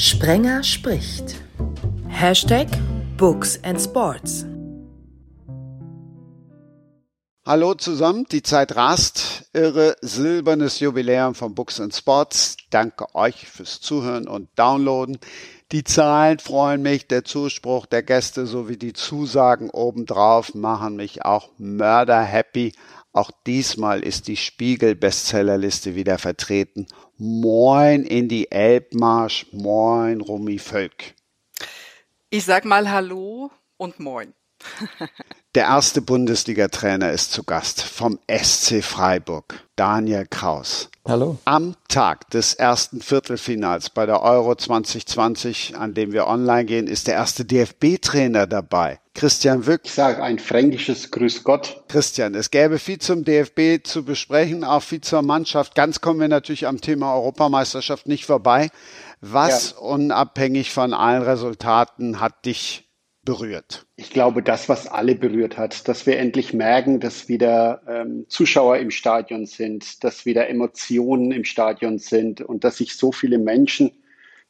Sprenger spricht. Hashtag Books and Sports. Hallo zusammen, die Zeit rast. Irre silbernes Jubiläum von Books and Sports. Danke euch fürs Zuhören und Downloaden. Die Zahlen freuen mich, der Zuspruch der Gäste sowie die Zusagen obendrauf machen mich auch mörder happy. Auch diesmal ist die Spiegel-Bestsellerliste wieder vertreten. Moin in die Elbmarsch, moin Rumi Völk. Ich sag mal Hallo und Moin. Der erste Bundesliga-Trainer ist zu Gast vom SC Freiburg, Daniel Kraus. Hallo. Am Tag des ersten Viertelfinals bei der Euro 2020, an dem wir online gehen, ist der erste DFB-Trainer dabei. Christian Wück. Ich sage ein fränkisches Grüß Gott. Christian, es gäbe viel zum DFB zu besprechen, auch viel zur Mannschaft. Ganz kommen wir natürlich am Thema Europameisterschaft nicht vorbei. Was ja. unabhängig von allen Resultaten hat dich berührt? Ich glaube, das, was alle berührt hat, dass wir endlich merken, dass wieder ähm, Zuschauer im Stadion sind, dass wieder Emotionen im Stadion sind und dass sich so viele Menschen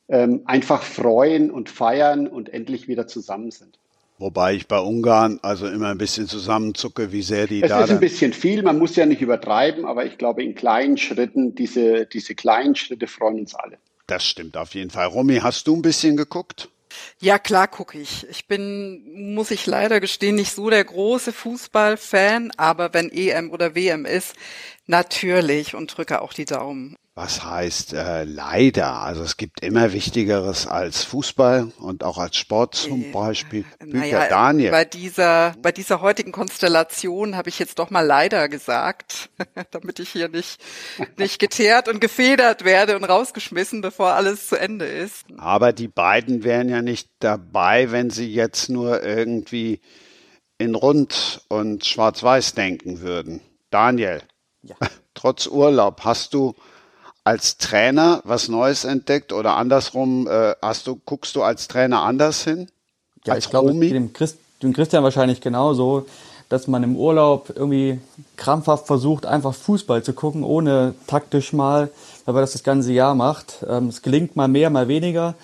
ähm, einfach freuen und feiern und endlich wieder zusammen sind. Wobei ich bei Ungarn also immer ein bisschen zusammenzucke, wie sehr die es da. Es ist ein bisschen viel, man muss ja nicht übertreiben, aber ich glaube, in kleinen Schritten, diese, diese kleinen Schritte freuen uns alle. Das stimmt auf jeden Fall. Romy, hast du ein bisschen geguckt? Ja, klar gucke ich. Ich bin, muss ich leider gestehen, nicht so der große Fußballfan, aber wenn EM oder WM ist, natürlich und drücke auch die Daumen. Was heißt äh, leider? Also es gibt immer Wichtigeres als Fußball und auch als Sport zum Beispiel. Bücher naja, Daniel. Bei dieser, bei dieser heutigen Konstellation habe ich jetzt doch mal leider gesagt, damit ich hier nicht, nicht geteert und gefedert werde und rausgeschmissen, bevor alles zu Ende ist. Aber die beiden wären ja nicht dabei, wenn sie jetzt nur irgendwie in Rund und Schwarz-Weiß denken würden. Daniel, ja. trotz Urlaub hast du als Trainer was Neues entdeckt oder andersrum äh, hast du guckst du als Trainer anders hin? Ja, als ich glaube, dem, Christ, dem Christian wahrscheinlich genauso, dass man im Urlaub irgendwie krampfhaft versucht, einfach Fußball zu gucken, ohne taktisch mal, weil man das das ganze Jahr macht. Ähm, es gelingt mal mehr, mal weniger,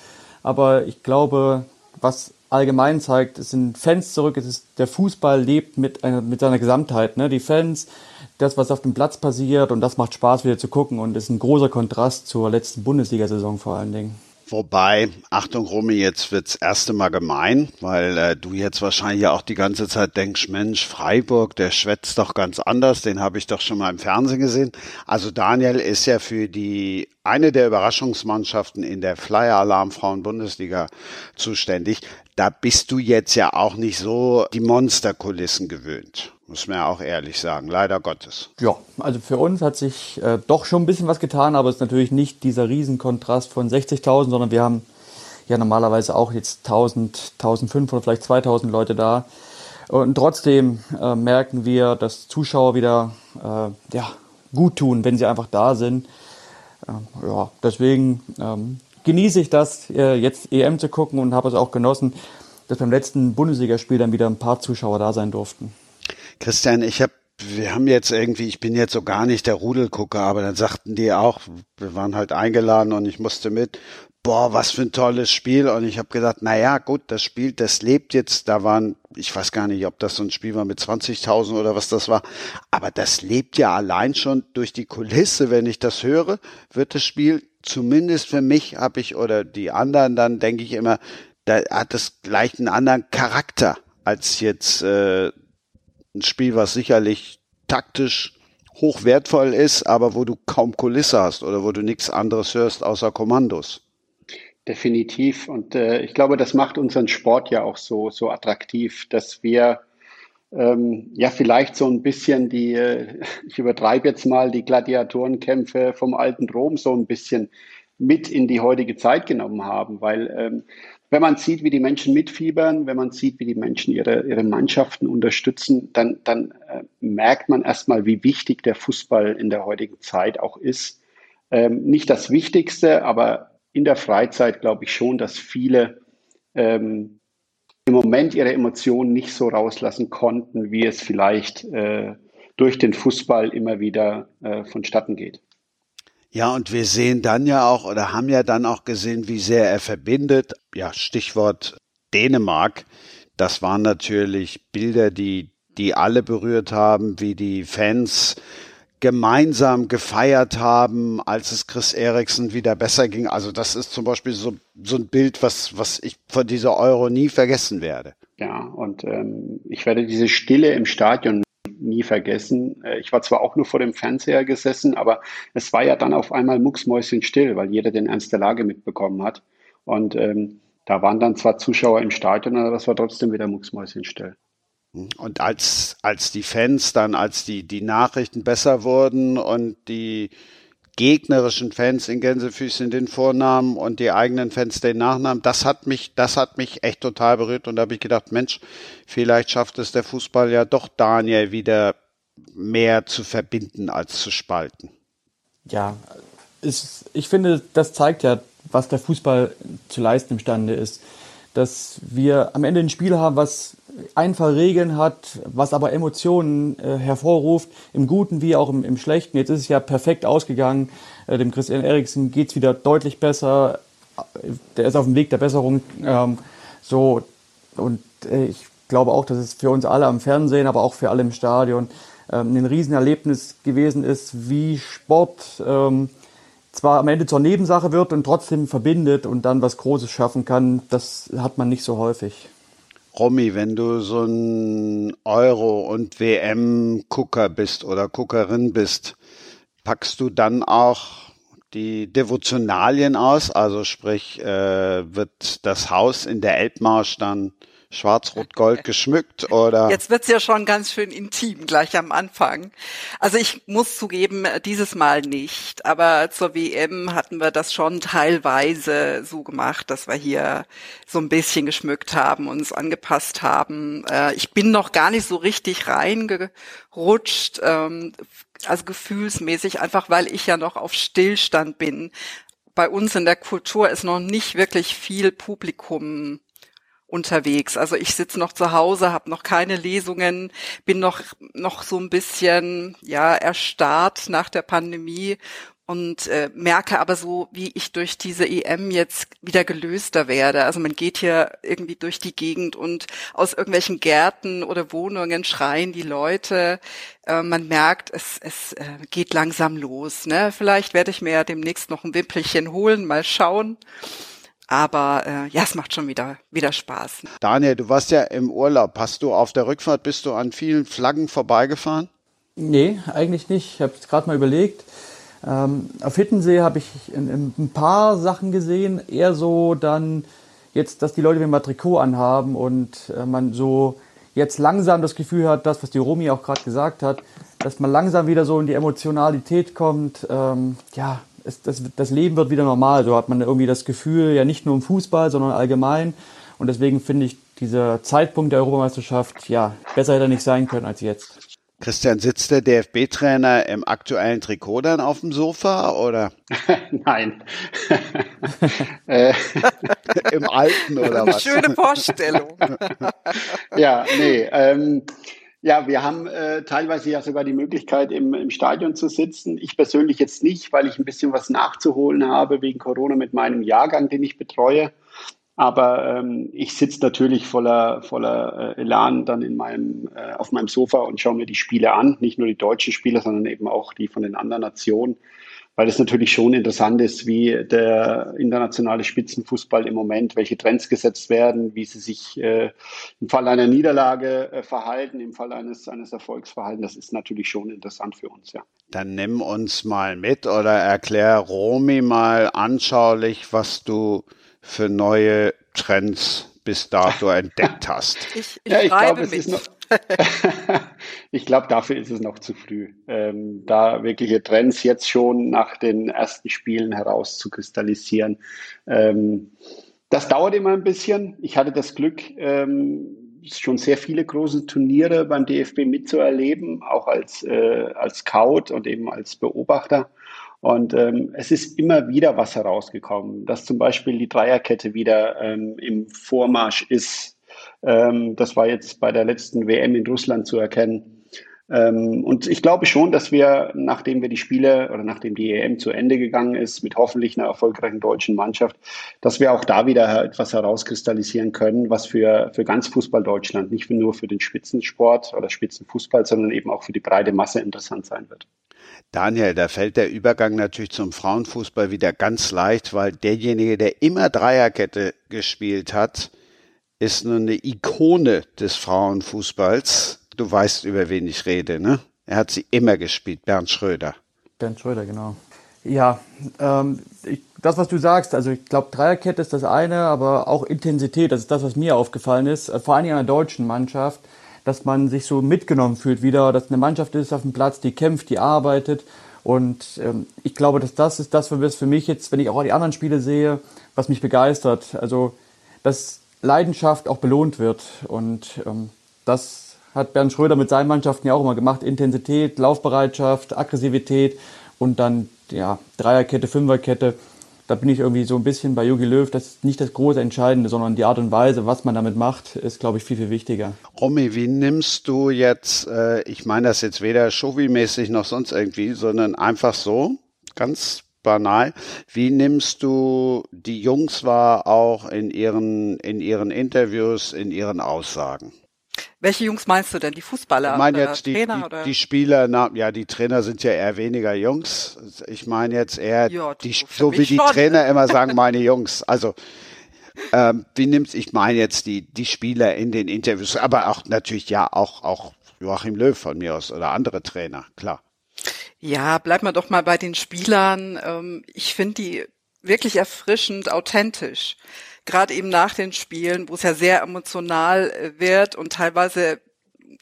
aber ich glaube, was allgemein zeigt, es sind Fans zurück, es ist, der Fußball lebt mit, einer, mit seiner Gesamtheit. Ne? Die Fans, das, was auf dem Platz passiert und das macht Spaß wieder zu gucken und ist ein großer Kontrast zur letzten Bundesliga-Saison vor allen Dingen. Wobei, Achtung Romy, jetzt wird's erste Mal gemein, weil äh, du jetzt wahrscheinlich auch die ganze Zeit denkst, Mensch, Freiburg, der schwätzt doch ganz anders, den habe ich doch schon mal im Fernsehen gesehen. Also Daniel ist ja für die eine der Überraschungsmannschaften in der Flyer Alarm Frauen Bundesliga zuständig. Da bist du jetzt ja auch nicht so die Monsterkulissen gewöhnt muss man ja auch ehrlich sagen, leider Gottes. Ja, also für uns hat sich äh, doch schon ein bisschen was getan, aber es ist natürlich nicht dieser Riesenkontrast von 60.000, sondern wir haben ja normalerweise auch jetzt 1000, 1500, vielleicht 2000 Leute da. Und trotzdem äh, merken wir, dass Zuschauer wieder äh, ja, gut tun, wenn sie einfach da sind. Äh, ja, deswegen ähm, genieße ich das, äh, jetzt EM zu gucken und habe es auch genossen, dass beim letzten Bundesligaspiel dann wieder ein paar Zuschauer da sein durften. Christian, ich habe wir haben jetzt irgendwie, ich bin jetzt so gar nicht der Rudelgucker, aber dann sagten die auch, wir waren halt eingeladen und ich musste mit, boah, was für ein tolles Spiel. Und ich habe gedacht, na ja, gut, das Spiel, das lebt jetzt. Da waren, ich weiß gar nicht, ob das so ein Spiel war mit 20.000 oder was das war, aber das lebt ja allein schon durch die Kulisse. Wenn ich das höre, wird das Spiel zumindest für mich, habe ich oder die anderen, dann denke ich immer, da hat es gleich einen anderen Charakter als jetzt äh, ein Spiel, was sicherlich taktisch hochwertvoll ist, aber wo du kaum Kulisse hast oder wo du nichts anderes hörst außer Kommandos. Definitiv. Und äh, ich glaube, das macht unseren Sport ja auch so, so attraktiv, dass wir ähm, ja vielleicht so ein bisschen die, äh, ich übertreibe jetzt mal, die Gladiatorenkämpfe vom alten Rom so ein bisschen mit in die heutige Zeit genommen haben, weil ähm, wenn man sieht, wie die Menschen mitfiebern, wenn man sieht, wie die Menschen ihre, ihre Mannschaften unterstützen, dann, dann äh, merkt man erstmal, wie wichtig der Fußball in der heutigen Zeit auch ist. Ähm, nicht das Wichtigste, aber in der Freizeit glaube ich schon, dass viele ähm, im Moment ihre Emotionen nicht so rauslassen konnten, wie es vielleicht äh, durch den Fußball immer wieder äh, vonstatten geht. Ja, und wir sehen dann ja auch oder haben ja dann auch gesehen, wie sehr er verbindet. Ja, Stichwort Dänemark. Das waren natürlich Bilder, die, die alle berührt haben, wie die Fans gemeinsam gefeiert haben, als es Chris Eriksen wieder besser ging. Also das ist zum Beispiel so, so ein Bild, was, was ich von dieser Euro nie vergessen werde. Ja, und ähm, ich werde diese Stille im Stadion nie vergessen. Äh, ich war zwar auch nur vor dem Fernseher gesessen, aber es war ja dann auf einmal mucksmäuschenstill, weil jeder den Ernst der Lage mitbekommen hat. Und ähm, da waren dann zwar Zuschauer im Stadion, aber das war trotzdem wieder mucksmäuschenstill. Und als, als die Fans dann, als die, die Nachrichten besser wurden und die gegnerischen Fans in Gänsefüßchen den Vornamen und die eigenen Fans den Nachnamen, das hat mich, das hat mich echt total berührt und da habe ich gedacht, Mensch, vielleicht schafft es der Fußball ja doch Daniel wieder mehr zu verbinden als zu spalten. Ja, ist, ich finde, das zeigt ja, was der Fußball zu leisten imstande ist. Dass wir am Ende ein Spiel haben, was einfache Regeln hat, was aber Emotionen äh, hervorruft, im Guten wie auch im, im, Schlechten. Jetzt ist es ja perfekt ausgegangen. Äh, dem Christian Eriksen geht's wieder deutlich besser. Der ist auf dem Weg der Besserung. Ähm, so und äh, ich glaube auch, dass es für uns alle am Fernsehen, aber auch für alle im Stadion ähm, ein Riesenerlebnis gewesen ist, wie Sport ähm, zwar am Ende zur Nebensache wird und trotzdem verbindet und dann was Großes schaffen kann. Das hat man nicht so häufig. Romy, wenn du so ein Euro- und WM-Gucker bist oder Guckerin bist, packst du dann auch die Devotionalien aus? Also sprich, äh, wird das Haus in der Elbmarsch dann Schwarz-Rot-Gold geschmückt oder? Jetzt wird's ja schon ganz schön intim gleich am Anfang. Also ich muss zugeben, dieses Mal nicht. Aber zur WM hatten wir das schon teilweise so gemacht, dass wir hier so ein bisschen geschmückt haben, uns angepasst haben. Äh, ich bin noch gar nicht so richtig reingerutscht. Ähm, also gefühlsmäßig, einfach weil ich ja noch auf Stillstand bin. Bei uns in der Kultur ist noch nicht wirklich viel Publikum unterwegs. Also ich sitze noch zu Hause, habe noch keine Lesungen, bin noch noch so ein bisschen ja erstarrt nach der Pandemie und äh, merke aber so, wie ich durch diese EM jetzt wieder gelöster werde. Also man geht hier irgendwie durch die Gegend und aus irgendwelchen Gärten oder Wohnungen schreien die Leute. Äh, man merkt, es, es äh, geht langsam los. Ne? Vielleicht werde ich mir ja demnächst noch ein Wimpelchen holen, mal schauen. Aber äh, ja, es macht schon wieder, wieder Spaß. Daniel, du warst ja im Urlaub. Hast du auf der Rückfahrt, bist du an vielen Flaggen vorbeigefahren? Nee, eigentlich nicht. Ich habe es gerade mal überlegt. Ähm, auf Hittensee habe ich in, in ein paar Sachen gesehen. Eher so dann jetzt, dass die Leute wieder mal Trikot anhaben und äh, man so jetzt langsam das Gefühl hat, das, was die Romi auch gerade gesagt hat, dass man langsam wieder so in die Emotionalität kommt. Ähm, ja, es, das, das Leben wird wieder normal. So hat man irgendwie das Gefühl, ja nicht nur im Fußball, sondern allgemein. Und deswegen finde ich dieser Zeitpunkt der Europameisterschaft, ja, besser hätte er nicht sein können als jetzt. Christian, sitzt der DFB-Trainer im aktuellen Trikot dann auf dem Sofa oder? Nein. Im alten oder was? Schöne Vorstellung. ja, nee. Ähm, ja, wir haben äh, teilweise ja sogar die Möglichkeit, im, im Stadion zu sitzen. Ich persönlich jetzt nicht, weil ich ein bisschen was nachzuholen habe wegen Corona mit meinem Jahrgang, den ich betreue. Aber ähm, ich sitze natürlich voller, voller äh, Elan dann in meinem, äh, auf meinem Sofa und schaue mir die Spiele an. Nicht nur die deutschen Spiele, sondern eben auch die von den anderen Nationen weil es natürlich schon interessant ist, wie der internationale Spitzenfußball im Moment, welche Trends gesetzt werden, wie sie sich äh, im Fall einer Niederlage äh, verhalten, im Fall eines, eines Erfolgsverhalten. Das ist natürlich schon interessant für uns, ja. Dann nimm uns mal mit oder erklär Romy mal anschaulich, was du für neue Trends bis dato entdeckt hast. Ich, ich ja, ich schreibe glaube, mit. Noch, ich glaube, dafür ist es noch zu früh. Ähm, da wirkliche Trends jetzt schon nach den ersten Spielen herauszukristallisieren. Ähm, das dauert immer ein bisschen. Ich hatte das Glück, ähm, schon sehr viele große Turniere beim DFB mitzuerleben, auch als, äh, als Scout und eben als Beobachter. Und ähm, es ist immer wieder was herausgekommen, dass zum Beispiel die Dreierkette wieder ähm, im Vormarsch ist. Ähm, das war jetzt bei der letzten WM in Russland zu erkennen. Ähm, und ich glaube schon, dass wir, nachdem wir die Spiele oder nachdem die EM zu Ende gegangen ist, mit hoffentlich einer erfolgreichen deutschen Mannschaft, dass wir auch da wieder etwas herauskristallisieren können, was für, für ganz Fußball Deutschland, nicht nur für den Spitzensport oder Spitzenfußball, sondern eben auch für die breite Masse interessant sein wird. Daniel, da fällt der Übergang natürlich zum Frauenfußball wieder ganz leicht, weil derjenige, der immer Dreierkette gespielt hat, ist nur eine Ikone des Frauenfußballs Du weißt, über wen ich rede, ne? Er hat sie immer gespielt, Bernd Schröder. Bernd Schröder, genau. Ja, ähm, ich, das, was du sagst, also ich glaube, Dreierkette ist das eine, aber auch Intensität, das ist das, was mir aufgefallen ist, äh, vor allem in einer deutschen Mannschaft, dass man sich so mitgenommen fühlt wieder, dass eine Mannschaft ist auf dem Platz, die kämpft, die arbeitet. Und ähm, ich glaube, dass das ist das, was für mich jetzt, wenn ich auch die anderen Spiele sehe, was mich begeistert. Also, dass Leidenschaft auch belohnt wird. Und ähm, das hat Bernd Schröder mit seinen Mannschaften ja auch immer gemacht. Intensität, Laufbereitschaft, Aggressivität und dann ja, Dreierkette, Fünferkette. Da bin ich irgendwie so ein bisschen bei Jogi Löw. Das ist nicht das große Entscheidende, sondern die Art und Weise, was man damit macht, ist, glaube ich, viel, viel wichtiger. Romy, wie nimmst du jetzt, äh, ich meine das jetzt weder Shovi-mäßig noch sonst irgendwie, sondern einfach so, ganz banal. Wie nimmst du die Jungs wahr, auch in ihren, in ihren Interviews, in ihren Aussagen? Welche Jungs meinst du denn? Die Fußballer? Ich meine jetzt die, Trainer, die, die, Spieler, na, ja, die Trainer sind ja eher weniger Jungs. Ich meine jetzt eher, ja, die, so wie die schon. Trainer immer sagen, meine Jungs. Also, ähm, wie nimmst, ich meine jetzt die, die Spieler in den Interviews, aber auch natürlich, ja, auch, auch Joachim Löw von mir aus oder andere Trainer, klar. Ja, bleib mal doch mal bei den Spielern. Ähm, ich finde die wirklich erfrischend authentisch gerade eben nach den Spielen, wo es ja sehr emotional äh, wird und teilweise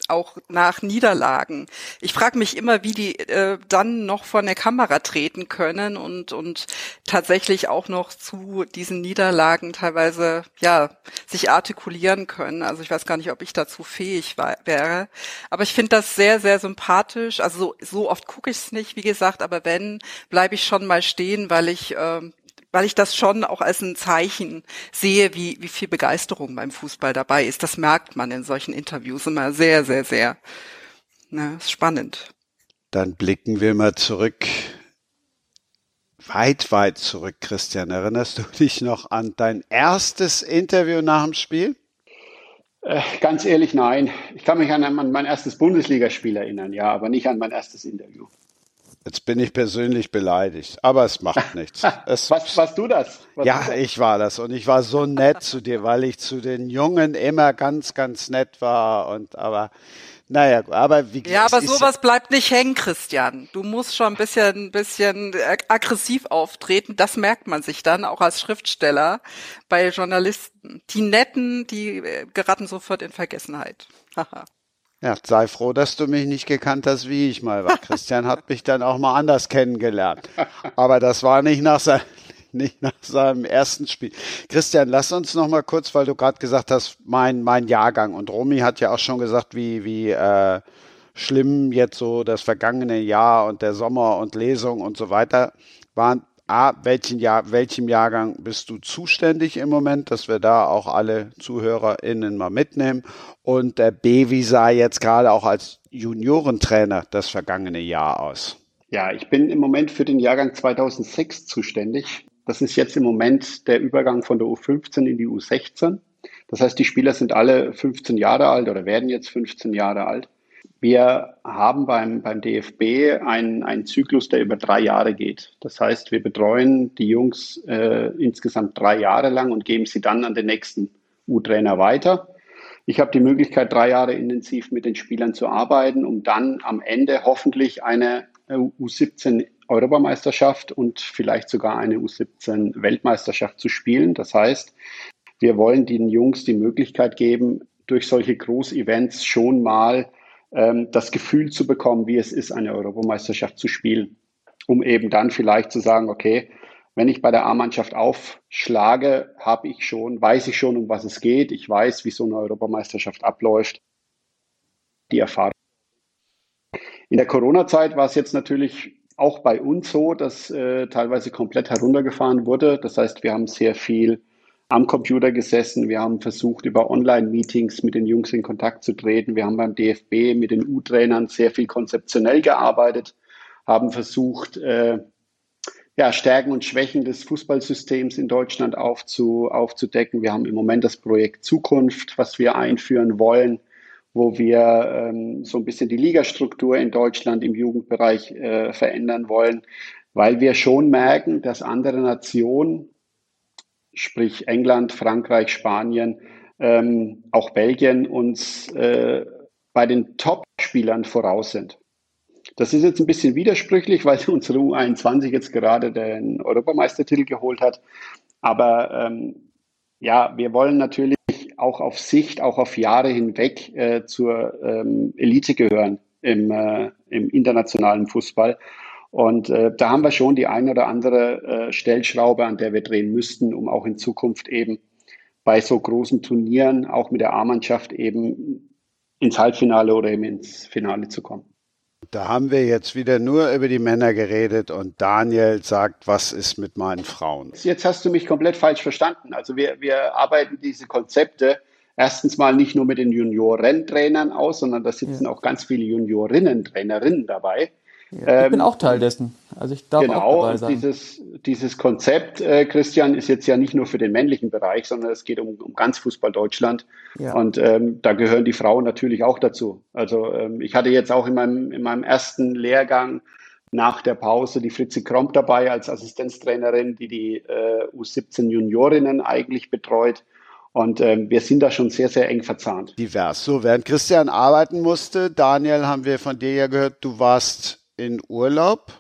auch nach Niederlagen. Ich frage mich immer, wie die äh, dann noch von der Kamera treten können und und tatsächlich auch noch zu diesen Niederlagen teilweise ja sich artikulieren können. Also ich weiß gar nicht, ob ich dazu fähig war, wäre. Aber ich finde das sehr sehr sympathisch. Also so, so oft gucke ich es nicht, wie gesagt. Aber wenn bleibe ich schon mal stehen, weil ich äh, weil ich das schon auch als ein Zeichen sehe, wie, wie viel Begeisterung beim Fußball dabei ist. Das merkt man in solchen Interviews immer sehr, sehr, sehr. Ne, spannend. Dann blicken wir mal zurück, weit, weit zurück, Christian. Erinnerst du dich noch an dein erstes Interview nach dem Spiel? Äh, ganz ehrlich, nein. Ich kann mich an, an mein erstes Bundesligaspiel erinnern, ja, aber nicht an mein erstes Interview. Jetzt bin ich persönlich beleidigt, aber es macht nichts. Es, Was, warst du das? Was ja, das? ich war das und ich war so nett zu dir, weil ich zu den Jungen immer ganz, ganz nett war und aber naja, aber wie Ja, aber sowas bleibt nicht hängen, Christian. Du musst schon ein bisschen, ein bisschen aggressiv auftreten. Das merkt man sich dann auch als Schriftsteller bei Journalisten. Die Netten, die äh, geraten sofort in Vergessenheit. Haha. Ja, sei froh, dass du mich nicht gekannt hast, wie ich mal war. Christian hat mich dann auch mal anders kennengelernt. Aber das war nicht nach, sein, nicht nach seinem ersten Spiel. Christian, lass uns noch mal kurz, weil du gerade gesagt hast, mein, mein Jahrgang. Und Romy hat ja auch schon gesagt, wie, wie äh, schlimm jetzt so das vergangene Jahr und der Sommer und Lesung und so weiter waren. A, welchen Jahr, welchem Jahrgang bist du zuständig im Moment, dass wir da auch alle ZuhörerInnen mal mitnehmen? Und äh, B, wie sah jetzt gerade auch als Juniorentrainer das vergangene Jahr aus? Ja, ich bin im Moment für den Jahrgang 2006 zuständig. Das ist jetzt im Moment der Übergang von der U15 in die U16. Das heißt, die Spieler sind alle 15 Jahre alt oder werden jetzt 15 Jahre alt. Wir haben beim, beim DFB einen, einen Zyklus, der über drei Jahre geht. Das heißt, wir betreuen die Jungs äh, insgesamt drei Jahre lang und geben sie dann an den nächsten U-Trainer weiter. Ich habe die Möglichkeit, drei Jahre intensiv mit den Spielern zu arbeiten, um dann am Ende hoffentlich eine U17 Europameisterschaft und vielleicht sogar eine U17 Weltmeisterschaft zu spielen. Das heißt, wir wollen den Jungs die Möglichkeit geben, durch solche Großevents schon mal ähm, das Gefühl zu bekommen, wie es ist, eine Europameisterschaft zu spielen, um eben dann vielleicht zu sagen, okay, wenn ich bei der A-Mannschaft aufschlage, habe ich schon, weiß ich schon, um was es geht. Ich weiß, wie so eine Europameisterschaft abläuft. Die Erfahrung. In der Corona-Zeit war es jetzt natürlich auch bei uns so, dass äh, teilweise komplett heruntergefahren wurde. Das heißt, wir haben sehr viel am Computer gesessen. Wir haben versucht, über Online-Meetings mit den Jungs in Kontakt zu treten. Wir haben beim DFB mit den U-Trainern sehr viel konzeptionell gearbeitet, haben versucht, äh, ja, Stärken und Schwächen des Fußballsystems in Deutschland aufzu, aufzudecken. Wir haben im Moment das Projekt Zukunft, was wir einführen wollen, wo wir ähm, so ein bisschen die Ligastruktur in Deutschland im Jugendbereich äh, verändern wollen, weil wir schon merken, dass andere Nationen, sprich England, Frankreich, Spanien, ähm, auch Belgien, uns äh, bei den Top-Spielern voraus sind. Das ist jetzt ein bisschen widersprüchlich, weil unsere U21 jetzt gerade den Europameistertitel geholt hat. Aber ähm, ja, wir wollen natürlich auch auf Sicht, auch auf Jahre hinweg äh, zur ähm, Elite gehören im, äh, im internationalen Fußball. Und äh, da haben wir schon die ein oder andere äh, Stellschraube, an der wir drehen müssten, um auch in Zukunft eben bei so großen Turnieren auch mit der A-Mannschaft eben ins Halbfinale oder eben ins Finale zu kommen. Da haben wir jetzt wieder nur über die Männer geredet und Daniel sagt, was ist mit meinen Frauen? Jetzt hast du mich komplett falsch verstanden. Also wir, wir arbeiten diese Konzepte erstens mal nicht nur mit den Juniorentrainern aus, sondern da sitzen ja. auch ganz viele Juniorinnen, Trainerinnen dabei. Ja, ich ähm, bin auch Teil dessen. Also ich darf genau, auch dabei sein. Dieses, dieses Konzept, äh, Christian, ist jetzt ja nicht nur für den männlichen Bereich, sondern es geht um, um ganz Fußball Deutschland. Ja. Und ähm, da gehören die Frauen natürlich auch dazu. Also ähm, ich hatte jetzt auch in meinem, in meinem ersten Lehrgang nach der Pause die Fritzi Kromp dabei als Assistenztrainerin, die die äh, U17 Juniorinnen eigentlich betreut. Und ähm, wir sind da schon sehr, sehr eng verzahnt. Divers. So, während Christian arbeiten musste, Daniel, haben wir von dir ja gehört, du warst in Urlaub.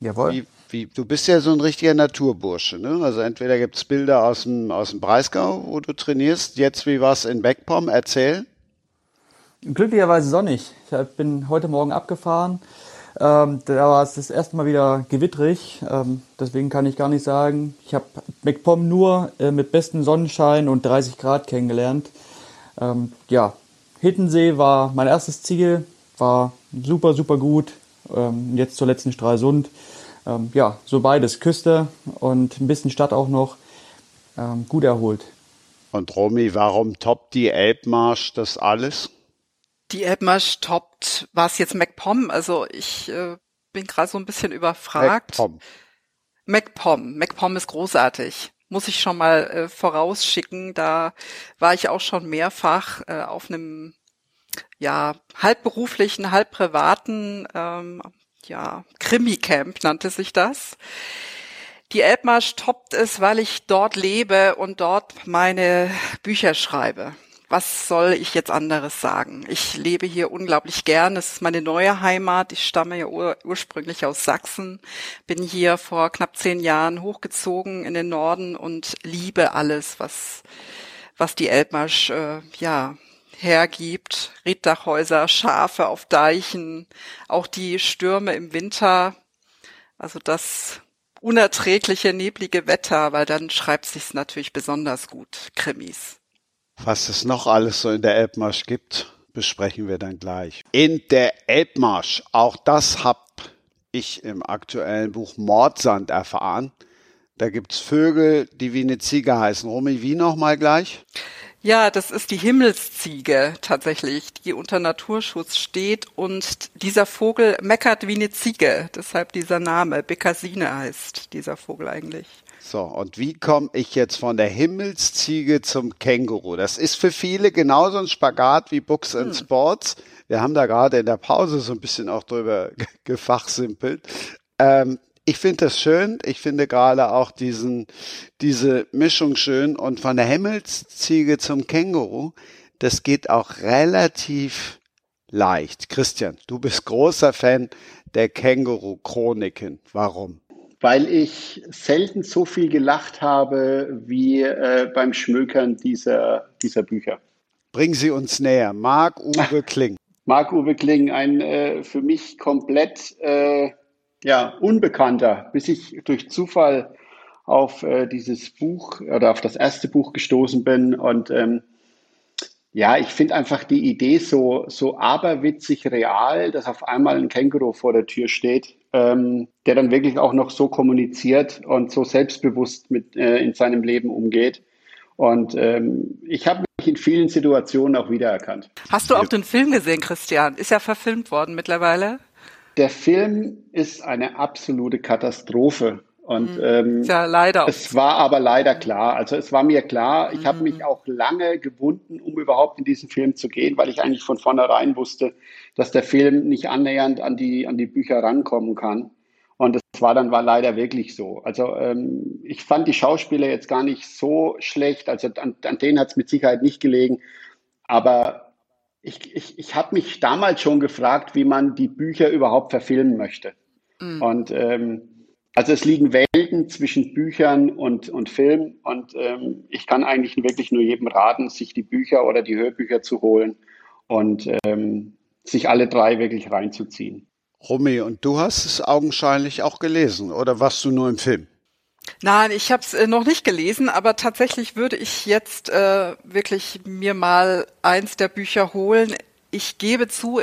Jawohl. Wie, wie, du bist ja so ein richtiger Naturbursche, ne? Also entweder gibt es Bilder aus dem, aus dem Breisgau, wo du trainierst. Jetzt, wie war es in Beckpom? Erzähl. Glücklicherweise sonnig. Ich bin heute Morgen abgefahren. Ähm, da war es das erste Mal wieder gewittrig. Ähm, deswegen kann ich gar nicht sagen. Ich habe MacPom nur äh, mit bestem Sonnenschein und 30 Grad kennengelernt. Ähm, ja, Hittensee war mein erstes Ziel. War super, super gut ähm, jetzt zuletzt in Stralsund. Ähm, ja, so beides, Küste und ein bisschen Stadt auch noch, ähm, gut erholt. Und Romy, warum toppt die Elbmarsch das alles? Die Elbmarsch toppt, war es jetzt MacPom? Also ich äh, bin gerade so ein bisschen überfragt. MacPom. MacPom. MacPom ist großartig. Muss ich schon mal äh, vorausschicken. Da war ich auch schon mehrfach äh, auf einem ja, halb beruflichen, halb privaten, ähm, ja, Krimi-Camp nannte sich das. Die Elbmarsch toppt es, weil ich dort lebe und dort meine Bücher schreibe. Was soll ich jetzt anderes sagen? Ich lebe hier unglaublich gern. Es ist meine neue Heimat. Ich stamme ja ur ursprünglich aus Sachsen, bin hier vor knapp zehn Jahren hochgezogen in den Norden und liebe alles, was was die Elbmarsch äh, ja hergibt. Rieddachhäuser, Schafe auf Deichen, auch die Stürme im Winter. Also das unerträgliche, neblige Wetter, weil dann schreibt sich's natürlich besonders gut, Krimis. Was es noch alles so in der Elbmarsch gibt, besprechen wir dann gleich. In der Elbmarsch, auch das hab ich im aktuellen Buch Mordsand erfahren. Da gibt's Vögel, die wie eine Ziege heißen. Romy, wie nochmal gleich? Ja, das ist die Himmelsziege tatsächlich, die unter Naturschutz steht und dieser Vogel meckert wie eine Ziege, deshalb dieser Name. Bekasine heißt dieser Vogel eigentlich. So, und wie komme ich jetzt von der Himmelsziege zum Känguru? Das ist für viele genauso ein Spagat wie Books and hm. Sports. Wir haben da gerade in der Pause so ein bisschen auch drüber gefachsimpelt. Ähm, ich finde das schön. Ich finde gerade auch diesen, diese Mischung schön. Und von der Himmelsziege zum Känguru, das geht auch relativ leicht. Christian, du bist großer Fan der Känguru-Chroniken. Warum? Weil ich selten so viel gelacht habe wie äh, beim Schmökern dieser, dieser Bücher. Bringen Sie uns näher. Marc-Uwe Kling. Marc-Uwe Kling, ein äh, für mich komplett äh, ja, unbekannter, bis ich durch Zufall auf äh, dieses Buch oder auf das erste Buch gestoßen bin. Und ähm, ja, ich finde einfach die Idee so, so aberwitzig real, dass auf einmal ein Känguru vor der Tür steht, ähm, der dann wirklich auch noch so kommuniziert und so selbstbewusst mit äh, in seinem Leben umgeht. Und ähm, ich habe mich in vielen Situationen auch wiedererkannt. Hast du auch den Film gesehen, Christian? Ist ja verfilmt worden mittlerweile. Der Film ist eine absolute Katastrophe. Und mhm. ähm, ja, leider. Es war aber leider klar. Also es war mir klar. Ich mhm. habe mich auch lange gewunden, um überhaupt in diesen Film zu gehen, weil ich eigentlich von vornherein wusste, dass der Film nicht annähernd an die an die Bücher rankommen kann. Und das war dann war leider wirklich so. Also ähm, ich fand die Schauspieler jetzt gar nicht so schlecht. Also an, an denen hat es mit Sicherheit nicht gelegen. Aber ich, ich, ich habe mich damals schon gefragt, wie man die Bücher überhaupt verfilmen möchte. Mhm. Und ähm, also es liegen Welten zwischen Büchern und, und Film und ähm, ich kann eigentlich wirklich nur jedem raten, sich die Bücher oder die Hörbücher zu holen und ähm, sich alle drei wirklich reinzuziehen. Romy, und du hast es augenscheinlich auch gelesen oder warst du nur im Film? Nein, ich habe es äh, noch nicht gelesen, aber tatsächlich würde ich jetzt äh, wirklich mir mal eins der Bücher holen. Ich gebe zu,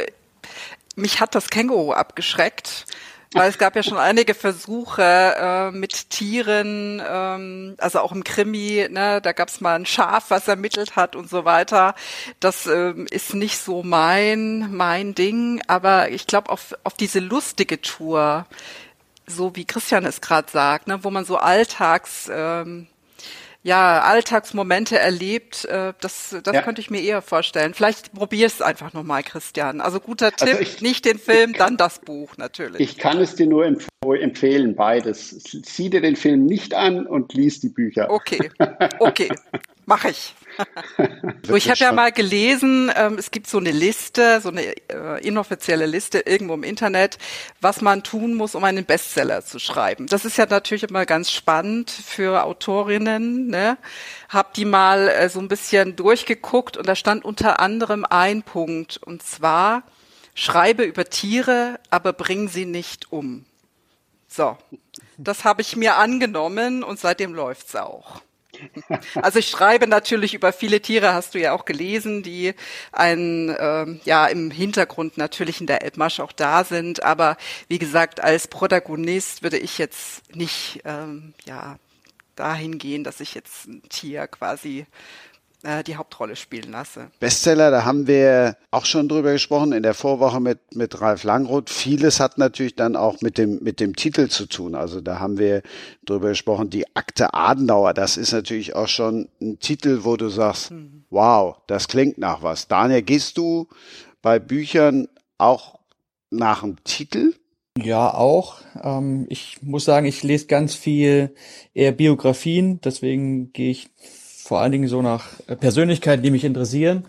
mich hat das Känguru abgeschreckt. Weil es gab ja schon einige Versuche äh, mit Tieren, ähm, also auch im Krimi, ne, da gab es mal ein Schaf, was ermittelt hat und so weiter. Das ähm, ist nicht so mein mein Ding, aber ich glaube auf auf diese lustige Tour, so wie Christian es gerade sagt, ne, wo man so Alltags ähm, ja, Alltagsmomente erlebt, äh, das, das ja. könnte ich mir eher vorstellen. Vielleicht probier es einfach nochmal, Christian. Also guter also Tipp, ich, nicht den Film, dann das Buch natürlich. Ich kann es dir nur empfehlen, beides. Sieh dir den Film nicht an und lies die Bücher. Okay, okay, mache ich. Ich habe ja mal gelesen, ähm, es gibt so eine Liste, so eine äh, inoffizielle Liste irgendwo im Internet, was man tun muss, um einen Bestseller zu schreiben. Das ist ja natürlich immer ganz spannend für Autorinnen. Ne? Hab die mal äh, so ein bisschen durchgeguckt und da stand unter anderem ein Punkt und zwar schreibe über Tiere, aber bring sie nicht um. So, das habe ich mir angenommen und seitdem läuft's auch. Also ich schreibe natürlich über viele Tiere, hast du ja auch gelesen, die ein, ähm, ja im Hintergrund natürlich in der Elbmarsch auch da sind. Aber wie gesagt, als Protagonist würde ich jetzt nicht ähm, ja dahin gehen, dass ich jetzt ein Tier quasi die Hauptrolle spielen lasse. Bestseller, da haben wir auch schon drüber gesprochen in der Vorwoche mit, mit Ralf Langroth. Vieles hat natürlich dann auch mit dem, mit dem Titel zu tun. Also da haben wir drüber gesprochen, die Akte Adenauer. Das ist natürlich auch schon ein Titel, wo du sagst, mhm. wow, das klingt nach was. Daniel, gehst du bei Büchern auch nach dem Titel? Ja, auch. Ähm, ich muss sagen, ich lese ganz viel eher Biografien, deswegen gehe ich vor allen Dingen so nach äh, Persönlichkeiten, die mich interessieren.